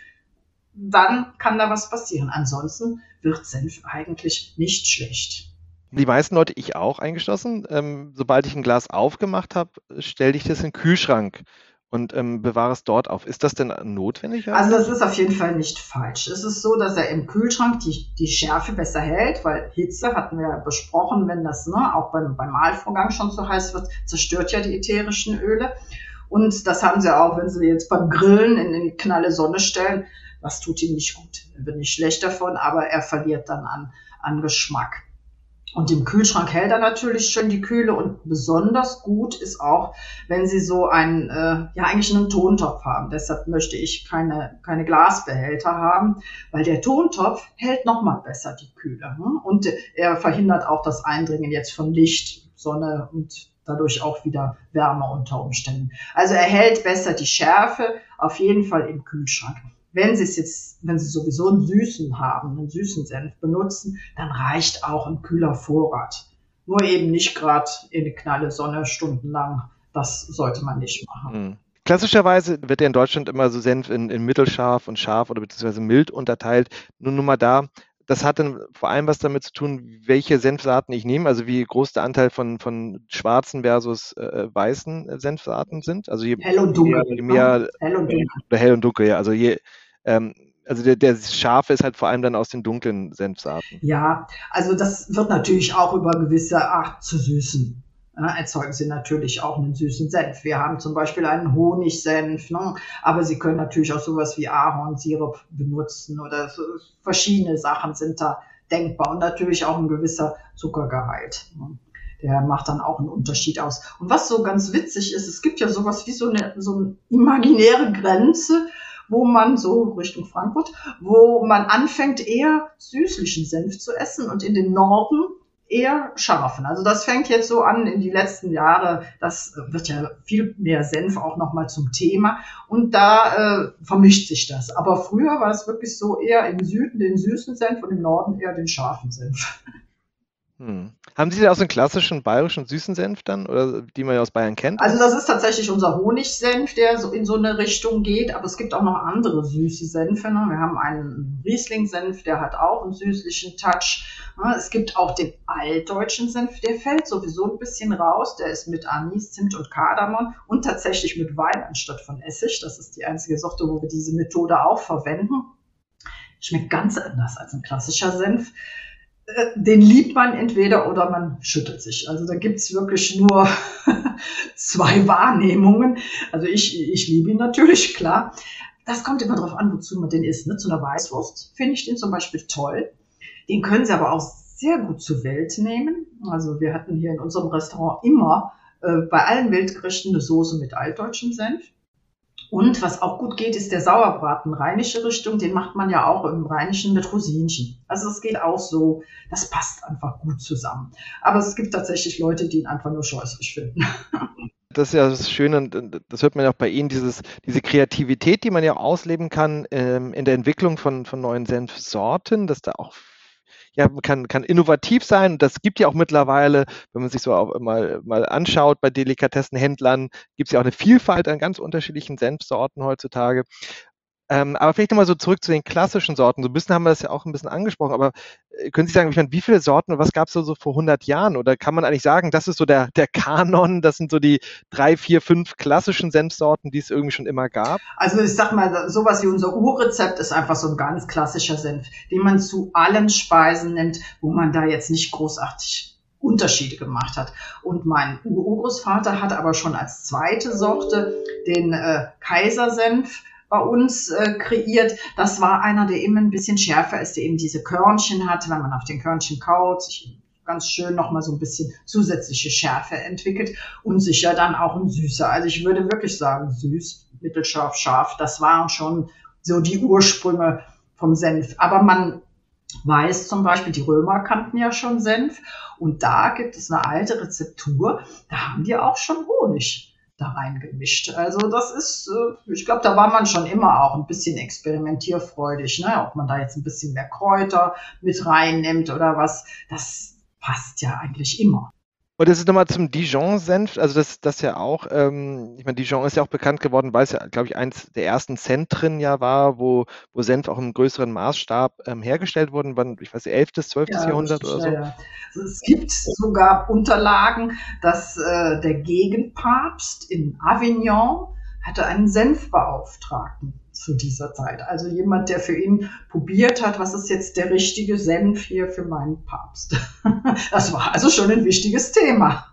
Dann kann da was passieren. Ansonsten wird Senf eigentlich nicht schlecht. Die meisten Leute, ich auch eingeschlossen, ähm, sobald ich ein Glas aufgemacht habe, stelle ich das in den Kühlschrank und ähm, bewahre es dort auf. Ist das denn notwendig? Also das ist auf jeden Fall nicht falsch. Es ist so, dass er im Kühlschrank die, die Schärfe besser hält, weil Hitze, hatten wir ja besprochen, wenn das ne, auch beim, beim Mahlvorgang schon zu heiß wird, zerstört ja die ätherischen Öle. Und das haben sie auch, wenn sie jetzt beim Grillen in, die knalle Sonne stellen. Das tut ihm nicht gut. Er wird nicht schlecht davon, aber er verliert dann an, an Geschmack. Und im Kühlschrank hält er natürlich schön die Kühle und besonders gut ist auch, wenn Sie so einen, äh, ja eigentlich einen Tontopf haben. Deshalb möchte ich keine, keine Glasbehälter haben, weil der Tontopf hält nochmal besser die Kühle. Hm? Und er verhindert auch das Eindringen jetzt von Licht, Sonne und dadurch auch wieder Wärme unter Umständen. Also er hält besser die Schärfe, auf jeden Fall im Kühlschrank. Wenn Sie es jetzt, wenn Sie sowieso einen süßen haben, einen süßen Senf benutzen, dann reicht auch ein kühler Vorrat. Nur eben nicht gerade in die knalle Sonne stundenlang. Das sollte man nicht machen. Mhm. Klassischerweise wird ja in Deutschland immer so Senf in, in mittelscharf und scharf oder beziehungsweise mild unterteilt. Nur nur mal da, das hat dann vor allem was damit zu tun, welche Senfsaaten ich nehme, also wie groß der Anteil von, von schwarzen versus äh, weißen Senfsaaten sind. Also je, hell und dunkel. Je mehr, hell und dunkel. Oder hell und dunkel, ja. Also je, ähm, also der, der Scharfe ist halt vor allem dann aus den dunklen Senfsaaten. Ja, also das wird natürlich auch über gewisse Art zu süßen. Ja, erzeugen Sie natürlich auch einen süßen Senf. Wir haben zum Beispiel einen Honigsenf, ne? aber Sie können natürlich auch sowas wie Ahornsirup benutzen oder so, verschiedene Sachen sind da denkbar. Und natürlich auch ein gewisser Zuckergehalt. Der macht dann auch einen Unterschied aus. Und was so ganz witzig ist, es gibt ja sowas wie so eine, so eine imaginäre Grenze, wo man so Richtung Frankfurt, wo man anfängt eher süßlichen Senf zu essen und in den Norden eher scharfen. Also das fängt jetzt so an in die letzten Jahre. Das wird ja viel mehr Senf auch nochmal zum Thema. Und da äh, vermischt sich das. Aber früher war es wirklich so eher im Süden den süßen Senf und im Norden eher den scharfen Senf. Hm. Haben Sie da auch so einen klassischen bayerischen süßen Senf dann, oder die man ja aus Bayern kennt? Also das ist tatsächlich unser Honigsenf, der so in so eine Richtung geht, aber es gibt auch noch andere süße Senfe. Ne? Wir haben einen Riesling-Senf, der hat auch einen süßlichen Touch. Ne? Es gibt auch den altdeutschen Senf, der fällt sowieso ein bisschen raus. Der ist mit Anis, Zimt und Kardamom und tatsächlich mit Wein anstatt von Essig. Das ist die einzige Sorte, wo wir diese Methode auch verwenden. Schmeckt ganz anders als ein klassischer Senf. Den liebt man entweder oder man schüttelt sich. Also da gibt's wirklich nur zwei Wahrnehmungen. Also ich, ich liebe ihn natürlich, klar. Das kommt immer darauf an, wozu man den isst. Ne? Zu einer Weißwurst finde ich den zum Beispiel toll. Den können Sie aber auch sehr gut zur Welt nehmen. Also wir hatten hier in unserem Restaurant immer äh, bei allen Wildgerichten eine Soße mit altdeutschem Senf. Und was auch gut geht, ist der Sauerbraten, rheinische Richtung. Den macht man ja auch im Rheinischen mit Rosinchen. Also es geht auch so. Das passt einfach gut zusammen. Aber es gibt tatsächlich Leute, die ihn einfach nur scheußlich finden. Das ist ja das Schöne, und das hört man ja auch bei Ihnen, dieses, diese Kreativität, die man ja ausleben kann ähm, in der Entwicklung von, von neuen Senfsorten, dass da auch ja, kann, kann innovativ sein. Das gibt ja auch mittlerweile, wenn man sich so auch mal, mal anschaut, bei Delikatessenhändlern gibt es ja auch eine Vielfalt an ganz unterschiedlichen Senfsorten heutzutage. Ähm, aber vielleicht nochmal so zurück zu den klassischen Sorten. So ein bisschen haben wir das ja auch ein bisschen angesprochen, aber äh, können Sie sagen, ich meine, wie viele Sorten und was gab es so, so vor 100 Jahren? Oder kann man eigentlich sagen, das ist so der, der Kanon, das sind so die drei, vier, fünf klassischen Senfsorten, die es irgendwie schon immer gab? Also ich sag mal, sowas wie unser Urrezept ist einfach so ein ganz klassischer Senf, den man zu allen Speisen nimmt, wo man da jetzt nicht großartig Unterschiede gemacht hat. Und mein Urgroßvater hat aber schon als zweite Sorte den äh, Kaisersenf bei uns äh, kreiert. Das war einer, der eben ein bisschen schärfer ist, der eben diese Körnchen hat, wenn man auf den Körnchen kaut, sich ganz schön nochmal so ein bisschen zusätzliche Schärfe entwickelt und sicher dann auch ein süßer. Also ich würde wirklich sagen, süß, mittelscharf, scharf, das waren schon so die Ursprünge vom Senf. Aber man weiß zum Beispiel, die Römer kannten ja schon Senf und da gibt es eine alte Rezeptur, da haben die auch schon Honig da reingemischt. Also das ist, äh, ich glaube, da war man schon immer auch ein bisschen experimentierfreudig, ne? ob man da jetzt ein bisschen mehr Kräuter mit reinnimmt oder was. Das passt ja eigentlich immer. Und das ist nochmal zum Dijon-Senf, also das, das ja auch, ähm, ich meine, Dijon ist ja auch bekannt geworden, weil es ja, glaube ich, eins der ersten Zentren ja war, wo, wo Senf auch im größeren Maßstab ähm, hergestellt wurden, wann, ich weiß nicht, 11., 12. Ja, Jahrhundert oder so. Ja. Also es gibt sogar Unterlagen, dass äh, der Gegenpapst in Avignon hatte einen Senfbeauftragten zu dieser Zeit. Also jemand, der für ihn probiert hat, was ist jetzt der richtige Senf hier für meinen Papst. Das war also schon ein wichtiges Thema.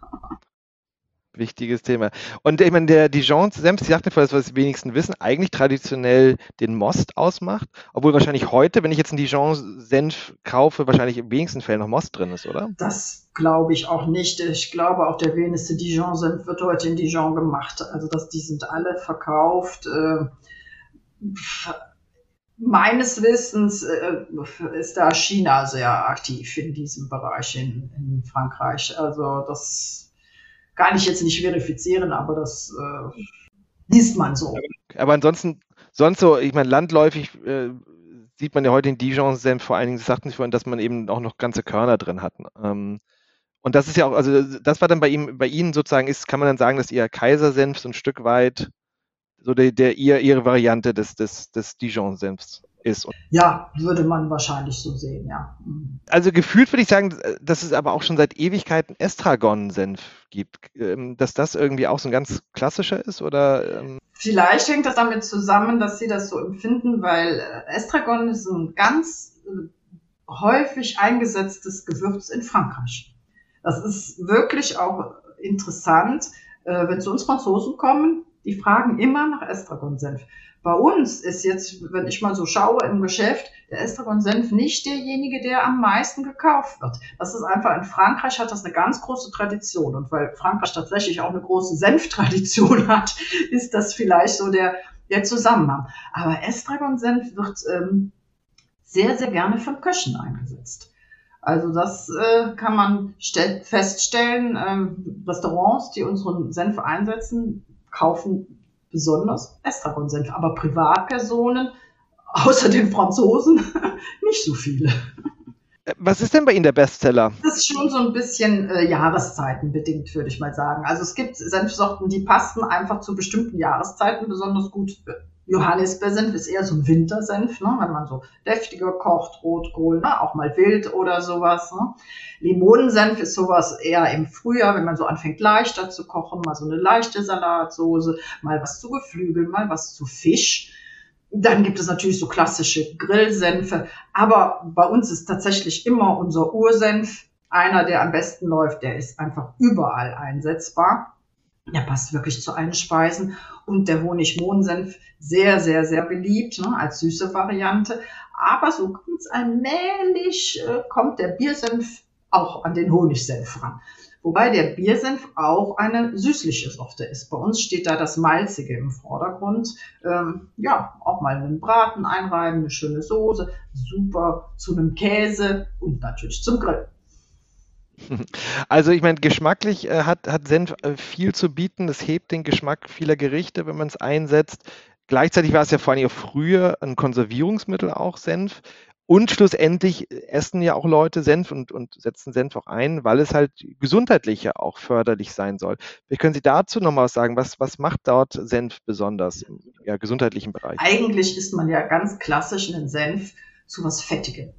Wichtiges Thema. Und ich meine, der Dijon-Senf, Sie sagten vorhin, das, was die wenigsten wissen, eigentlich traditionell den Most ausmacht, obwohl wahrscheinlich heute, wenn ich jetzt einen Dijon-Senf kaufe, wahrscheinlich im wenigsten Fällen noch Most drin ist, oder? Das glaube ich auch nicht. Ich glaube, auch der wenigste Dijon-Senf wird heute in Dijon gemacht. Also dass die sind alle verkauft. Äh, meines Wissens äh, ist da China sehr aktiv in diesem Bereich in, in Frankreich. Also das kann ich jetzt nicht verifizieren, aber das äh, liest man so. Aber ansonsten, sonst so, ich meine, landläufig äh, sieht man ja heute in Dijon-Senf vor allen Dingen, das sagten Sie vorhin, dass man eben auch noch ganze Körner drin hat. Ähm, und das ist ja auch, also das war dann bei ihm, bei Ihnen sozusagen ist, kann man dann sagen, dass Ihr Kaisersenf so ein Stück weit so der, der ihr, ihre Variante des, des, des Dijon-Senfs ist. Ja, würde man wahrscheinlich so sehen, ja. Mhm. Also gefühlt würde ich sagen, dass es aber auch schon seit Ewigkeiten Estragon-Senf gibt. Ähm, dass das irgendwie auch so ein ganz klassischer ist oder? Ähm Vielleicht hängt das damit zusammen, dass sie das so empfinden, weil äh, Estragon ist ein ganz äh, häufig eingesetztes Gewürz in Frankreich. Das ist wirklich auch interessant. Äh, wenn zu uns Franzosen kommen, die fragen immer nach Estragon-Senf. Bei uns ist jetzt, wenn ich mal so schaue im Geschäft, der Estragon-Senf nicht derjenige, der am meisten gekauft wird. Das ist einfach, in Frankreich hat das eine ganz große Tradition. Und weil Frankreich tatsächlich auch eine große Senftradition hat, ist das vielleicht so der, der Zusammenhang. Aber Estragon-Senf wird ähm, sehr, sehr gerne von Köchen eingesetzt. Also das äh, kann man feststellen. Ähm, Restaurants, die unseren Senf einsetzen, kaufen besonders Estragon-Senf. Aber Privatpersonen, außer den Franzosen, nicht so viele. Was ist denn bei Ihnen der Bestseller? Das ist schon so ein bisschen äh, Jahreszeitenbedingt, würde ich mal sagen. Also es gibt Senfsorten, die passen einfach zu bestimmten Jahreszeiten besonders gut. Johannisbeersenf ist eher so ein Wintersenf, ne? wenn man so deftiger kocht, Rotkohl, ne? auch mal wild oder sowas. Ne? Limonensenf ist sowas eher im Frühjahr, wenn man so anfängt leichter zu kochen, mal so eine leichte Salatsoße, mal was zu Geflügel, mal was zu Fisch. Dann gibt es natürlich so klassische Grillsenfe, aber bei uns ist tatsächlich immer unser Ursenf einer, der am besten läuft, der ist einfach überall einsetzbar. Der passt wirklich zu allen Speisen. Und der Honig-Mohnsenf, sehr, sehr, sehr beliebt ne, als süße Variante. Aber so ganz allmählich äh, kommt der Biersenf auch an den Honigsenf ran. Wobei der Biersenf auch eine süßliche Sorte ist. Bei uns steht da das Malzige im Vordergrund. Ähm, ja, auch mal einen Braten einreiben, eine schöne Soße, super zu einem Käse und natürlich zum Grill. Also ich meine, geschmacklich äh, hat, hat Senf äh, viel zu bieten. Es hebt den Geschmack vieler Gerichte, wenn man es einsetzt. Gleichzeitig war es ja vor allem früher ein Konservierungsmittel auch, Senf. Und schlussendlich essen ja auch Leute Senf und, und setzen Senf auch ein, weil es halt gesundheitlich ja auch förderlich sein soll. Wie können Sie dazu nochmal was sagen? Was, was macht dort Senf besonders im ja, gesundheitlichen Bereich? Eigentlich isst man ja ganz klassisch einen Senf zu was Fettigem.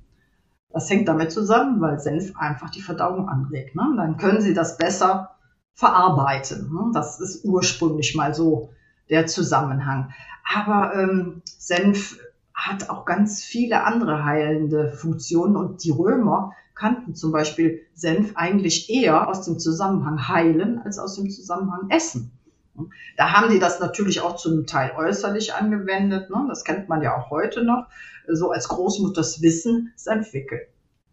Das hängt damit zusammen, weil Senf einfach die Verdauung anregt. Ne? Dann können Sie das besser verarbeiten. Ne? Das ist ursprünglich mal so der Zusammenhang. Aber ähm, Senf hat auch ganz viele andere heilende Funktionen und die Römer kannten zum Beispiel Senf eigentlich eher aus dem Zusammenhang heilen als aus dem Zusammenhang essen. Da haben die das natürlich auch zum Teil äußerlich angewendet. Ne? Das kennt man ja auch heute noch. So als Großmutters Wissen Senf entwickelt.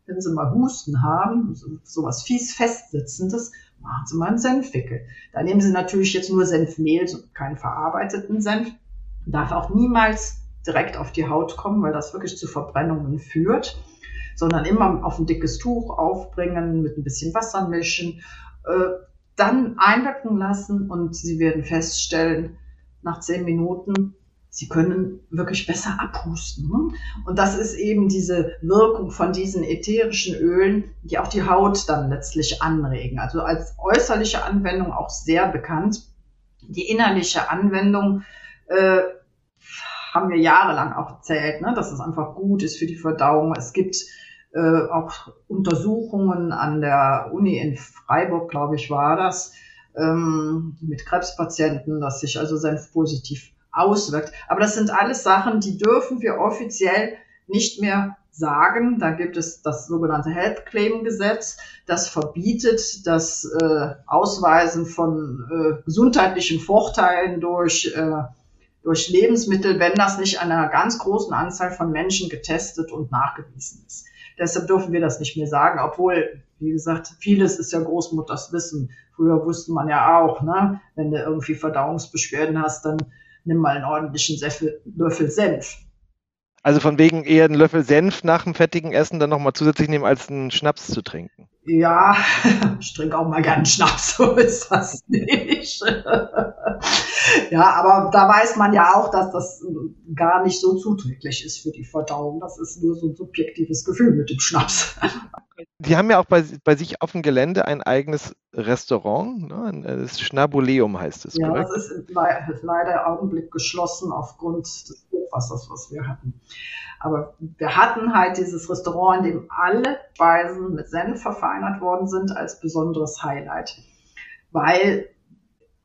Wenn Sie mal Husten haben, so was fies Festsitzendes, machen Sie mal einen Senfwickel. Da nehmen Sie natürlich jetzt nur Senfmehl, keinen verarbeiteten Senf. Darf auch niemals direkt auf die Haut kommen, weil das wirklich zu Verbrennungen führt, sondern immer auf ein dickes Tuch aufbringen, mit ein bisschen Wasser mischen. Äh, dann einwirken lassen und Sie werden feststellen, nach zehn Minuten, Sie können wirklich besser abhusten. Ne? Und das ist eben diese Wirkung von diesen ätherischen Ölen, die auch die Haut dann letztlich anregen. Also als äußerliche Anwendung auch sehr bekannt. Die innerliche Anwendung äh, haben wir jahrelang auch erzählt, ne? dass es einfach gut ist für die Verdauung. Es gibt äh, auch Untersuchungen an der Uni in Freiburg, glaube ich, war das, ähm, mit Krebspatienten, dass sich also Senf positiv auswirkt. Aber das sind alles Sachen, die dürfen wir offiziell nicht mehr sagen. Da gibt es das sogenannte Health Claim Gesetz, das verbietet das äh, Ausweisen von äh, gesundheitlichen Vorteilen durch, äh, durch Lebensmittel, wenn das nicht an einer ganz großen Anzahl von Menschen getestet und nachgewiesen ist. Deshalb dürfen wir das nicht mehr sagen, obwohl, wie gesagt, vieles ist ja Großmutters Wissen. Früher wusste man ja auch, ne, wenn du irgendwie Verdauungsbeschwerden hast, dann nimm mal einen ordentlichen Löffel Senf. Also von wegen eher einen Löffel Senf nach dem fettigen Essen dann nochmal zusätzlich nehmen, als einen Schnaps zu trinken. Ja, ich trinke auch mal gern Schnaps, so ist das nicht. ja, aber da weiß man ja auch, dass das gar nicht so zuträglich ist für die Verdauung. Das ist nur so ein subjektives Gefühl mit dem Schnaps. Die haben ja auch bei, bei sich auf dem Gelände ein eigenes Restaurant. Ne? Das Schnabuleum heißt es. Ja, korrekt? das ist leider im Augenblick geschlossen aufgrund des Hochwassers, was wir hatten. Aber wir hatten halt dieses Restaurant, in dem alle Speisen mit Senf verfeinert worden sind, als besonderes Highlight. Weil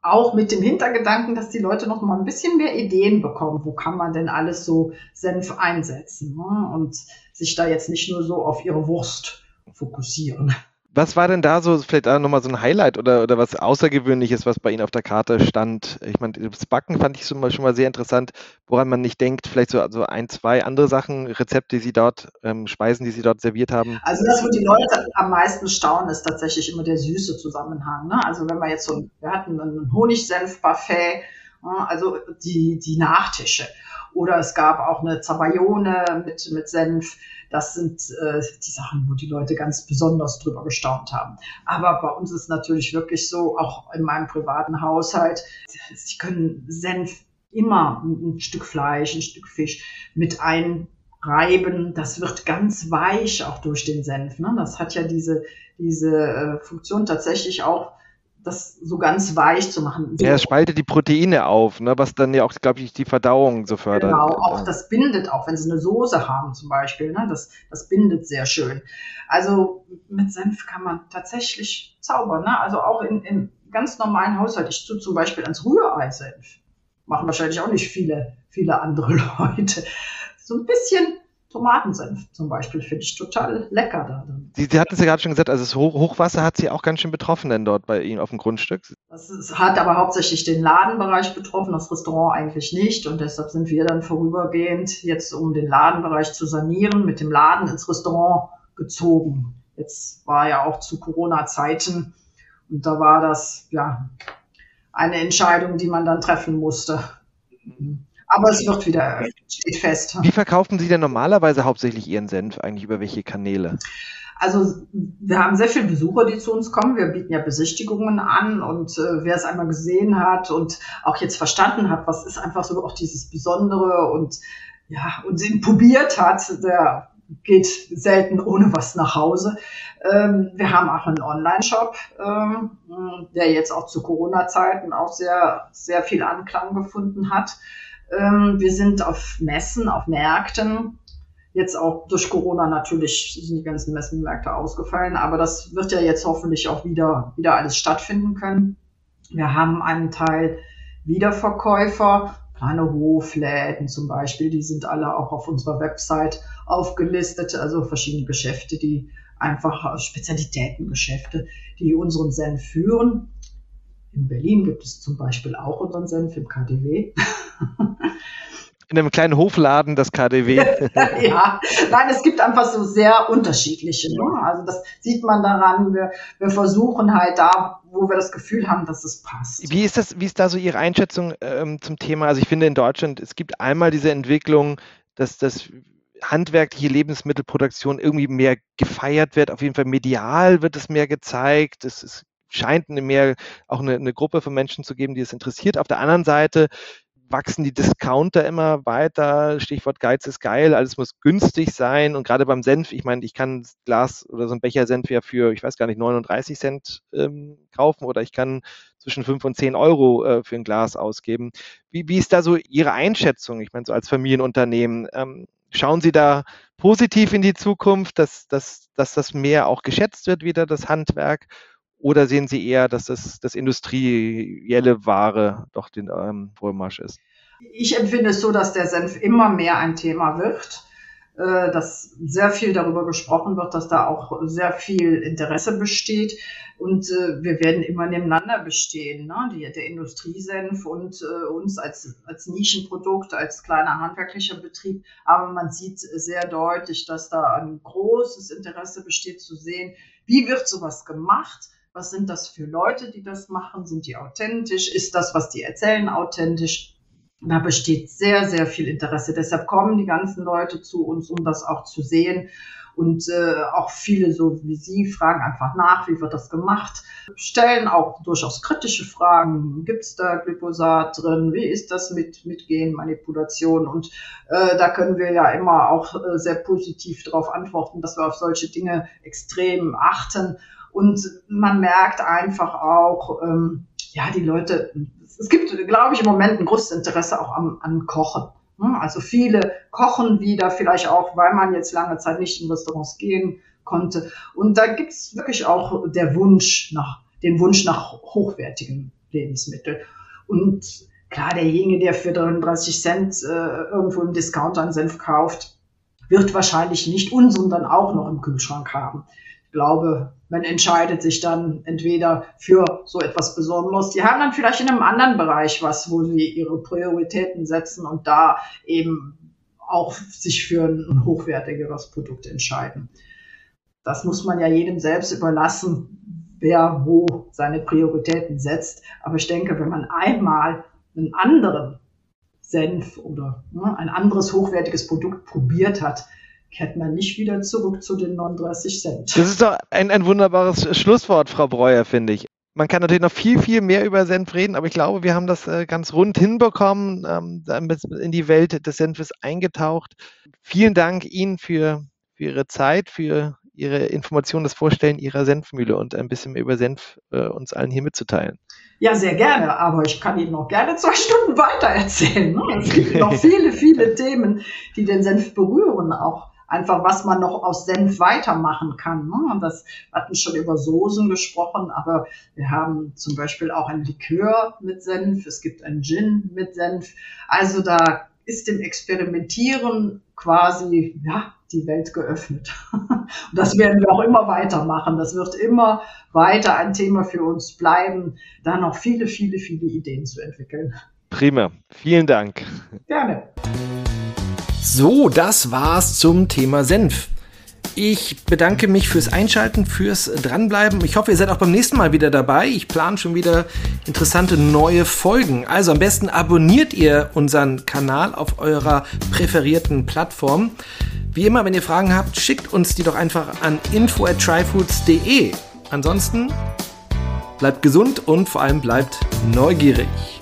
auch mit dem Hintergedanken, dass die Leute noch mal ein bisschen mehr Ideen bekommen, wo kann man denn alles so Senf einsetzen ne? und sich da jetzt nicht nur so auf ihre Wurst fokussieren. Was war denn da so, vielleicht auch nochmal so ein Highlight oder, oder was Außergewöhnliches, was bei Ihnen auf der Karte stand? Ich meine, das Backen fand ich schon mal, schon mal sehr interessant, woran man nicht denkt. Vielleicht so also ein, zwei andere Sachen, Rezepte, die Sie dort, ähm, Speisen, die Sie dort serviert haben. Also das, wo die Leute am meisten staunen, ist tatsächlich immer der süße Zusammenhang. Ne? Also wenn wir jetzt so, wir hatten ein Honigsenf-Buffet, also die, die Nachtische. Oder es gab auch eine Zabayone mit, mit Senf. Das sind äh, die Sachen, wo die Leute ganz besonders drüber gestaunt haben. Aber bei uns ist natürlich wirklich so, auch in meinem privaten Haushalt, sie können Senf immer ein Stück Fleisch, ein Stück Fisch mit einreiben. Das wird ganz weich auch durch den Senf. Ne? Das hat ja diese, diese äh, Funktion tatsächlich auch das so ganz weich zu machen. Ja, es spaltet die Proteine auf, ne, was dann ja auch, glaube ich, die Verdauung so fördert. Genau, auch das bindet, auch wenn sie eine Soße haben zum Beispiel, ne, das, das bindet sehr schön. Also mit Senf kann man tatsächlich zaubern, ne? also auch in, in ganz normalen Haushalt. Ich tue zum Beispiel ans Rührei Senf. Machen wahrscheinlich auch nicht viele, viele andere Leute. So ein bisschen Tomatensenf zum Beispiel finde ich total lecker da drin. Sie, Sie hatten es ja gerade schon gesagt, also das Hochwasser hat Sie auch ganz schön betroffen denn dort bei Ihnen auf dem Grundstück. Das ist, hat aber hauptsächlich den Ladenbereich betroffen, das Restaurant eigentlich nicht und deshalb sind wir dann vorübergehend jetzt, um den Ladenbereich zu sanieren, mit dem Laden ins Restaurant gezogen. Jetzt war ja auch zu Corona-Zeiten und da war das ja eine Entscheidung, die man dann treffen musste. Mhm. Aber es wird wieder eröffnet, steht fest. Wie verkaufen Sie denn normalerweise hauptsächlich Ihren Senf eigentlich über welche Kanäle? Also wir haben sehr viele Besucher, die zu uns kommen. Wir bieten ja Besichtigungen an und äh, wer es einmal gesehen hat und auch jetzt verstanden hat, was ist einfach so auch dieses Besondere und ja und ihn probiert hat, der geht selten ohne was nach Hause. Ähm, wir haben auch einen Online-Shop, ähm, der jetzt auch zu Corona-Zeiten auch sehr sehr viel Anklang gefunden hat. Ähm, wir sind auf Messen, auf Märkten. Jetzt auch durch Corona natürlich sind die ganzen Messenmärkte ausgefallen, aber das wird ja jetzt hoffentlich auch wieder, wieder alles stattfinden können. Wir haben einen Teil Wiederverkäufer, kleine Hofläden zum Beispiel, die sind alle auch auf unserer Website aufgelistet, also verschiedene Geschäfte, die einfach Spezialitätengeschäfte, die unseren Senf führen. In Berlin gibt es zum Beispiel auch unseren Senf im KDW. In einem kleinen Hofladen das KDW. ja, nein, es gibt einfach so sehr unterschiedliche. Ne? Also das sieht man daran. Wir, wir versuchen halt da, wo wir das Gefühl haben, dass es passt. Wie ist das, wie ist da so Ihre Einschätzung ähm, zum Thema? Also ich finde in Deutschland, es gibt einmal diese Entwicklung, dass das handwerkliche Lebensmittelproduktion irgendwie mehr gefeiert wird. Auf jeden Fall medial wird es mehr gezeigt. Es, es scheint eine mehr auch eine, eine Gruppe von Menschen zu geben, die es interessiert. Auf der anderen Seite wachsen die Discounter immer weiter. Stichwort Geiz ist geil, alles muss günstig sein. Und gerade beim Senf, ich meine, ich kann Glas oder so ein Becher Senf ja für, ich weiß gar nicht, 39 Cent ähm, kaufen oder ich kann zwischen 5 und 10 Euro äh, für ein Glas ausgeben. Wie, wie ist da so Ihre Einschätzung? Ich meine, so als Familienunternehmen, ähm, schauen Sie da positiv in die Zukunft, dass, dass, dass das mehr auch geschätzt wird, wieder das Handwerk? Oder sehen Sie eher, dass das, das industrielle Ware doch den ähm, Vormarsch ist? Ich empfinde es so, dass der Senf immer mehr ein Thema wird, äh, dass sehr viel darüber gesprochen wird, dass da auch sehr viel Interesse besteht und äh, wir werden immer nebeneinander bestehen, ne? Die, der Industriesenf und äh, uns als, als Nischenprodukt, als kleiner handwerklicher Betrieb. Aber man sieht sehr deutlich, dass da ein großes Interesse besteht zu sehen, wie wird sowas gemacht was sind das für Leute, die das machen? Sind die authentisch? Ist das, was die erzählen, authentisch? Da besteht sehr, sehr viel Interesse. Deshalb kommen die ganzen Leute zu uns, um das auch zu sehen. Und äh, auch viele, so wie Sie, fragen einfach nach, wie wird das gemacht, stellen auch durchaus kritische Fragen. Gibt es da Glyphosat drin? Wie ist das mit, mit Genmanipulation? Und äh, da können wir ja immer auch äh, sehr positiv darauf antworten, dass wir auf solche Dinge extrem achten und man merkt einfach auch, ähm, ja, die Leute, es gibt, glaube ich, im Moment ein großes Interesse auch am, an Kochen. Ne? Also viele kochen wieder, vielleicht auch, weil man jetzt lange Zeit nicht in Restaurants gehen konnte. Und da gibt es wirklich auch der Wunsch nach, den Wunsch nach hochwertigen Lebensmitteln. Und klar, derjenige, der für 33 Cent äh, irgendwo im Discounter einen Senf kauft, wird wahrscheinlich nicht unseren dann auch noch im Kühlschrank haben. Ich glaube, man entscheidet sich dann entweder für so etwas Besonderes. Die haben dann vielleicht in einem anderen Bereich was, wo sie ihre Prioritäten setzen und da eben auch sich für ein hochwertigeres Produkt entscheiden. Das muss man ja jedem selbst überlassen, wer wo seine Prioritäten setzt. Aber ich denke, wenn man einmal einen anderen Senf oder ne, ein anderes hochwertiges Produkt probiert hat, kehrt man nicht wieder zurück zu den 39 Cent. Das ist doch ein, ein wunderbares Schlusswort, Frau Breuer, finde ich. Man kann natürlich noch viel, viel mehr über Senf reden, aber ich glaube, wir haben das äh, ganz rund hinbekommen, ähm, in die Welt des Senfes eingetaucht. Vielen Dank Ihnen für, für Ihre Zeit, für Ihre Informationen, das Vorstellen Ihrer Senfmühle und ein bisschen mehr über Senf äh, uns allen hier mitzuteilen. Ja, sehr gerne, aber ich kann Ihnen noch gerne zwei Stunden weiter erzählen. Ne? Es gibt noch viele, viele Themen, die den Senf berühren, auch einfach, was man noch aus Senf weitermachen kann. Ne? Und das wir hatten schon über Soßen gesprochen, aber wir haben zum Beispiel auch ein Likör mit Senf, es gibt ein Gin mit Senf. Also da ist dem Experimentieren quasi, ja, die Welt geöffnet. Und das werden wir auch immer weitermachen. Das wird immer weiter ein Thema für uns bleiben, da noch viele, viele, viele Ideen zu entwickeln. Prima. Vielen Dank. Gerne. So, das war's zum Thema Senf. Ich bedanke mich fürs Einschalten, fürs Dranbleiben. Ich hoffe, ihr seid auch beim nächsten Mal wieder dabei. Ich plane schon wieder interessante neue Folgen. Also am besten abonniert ihr unseren Kanal auf eurer präferierten Plattform. Wie immer, wenn ihr Fragen habt, schickt uns die doch einfach an info at tryfoods.de. Ansonsten bleibt gesund und vor allem bleibt neugierig.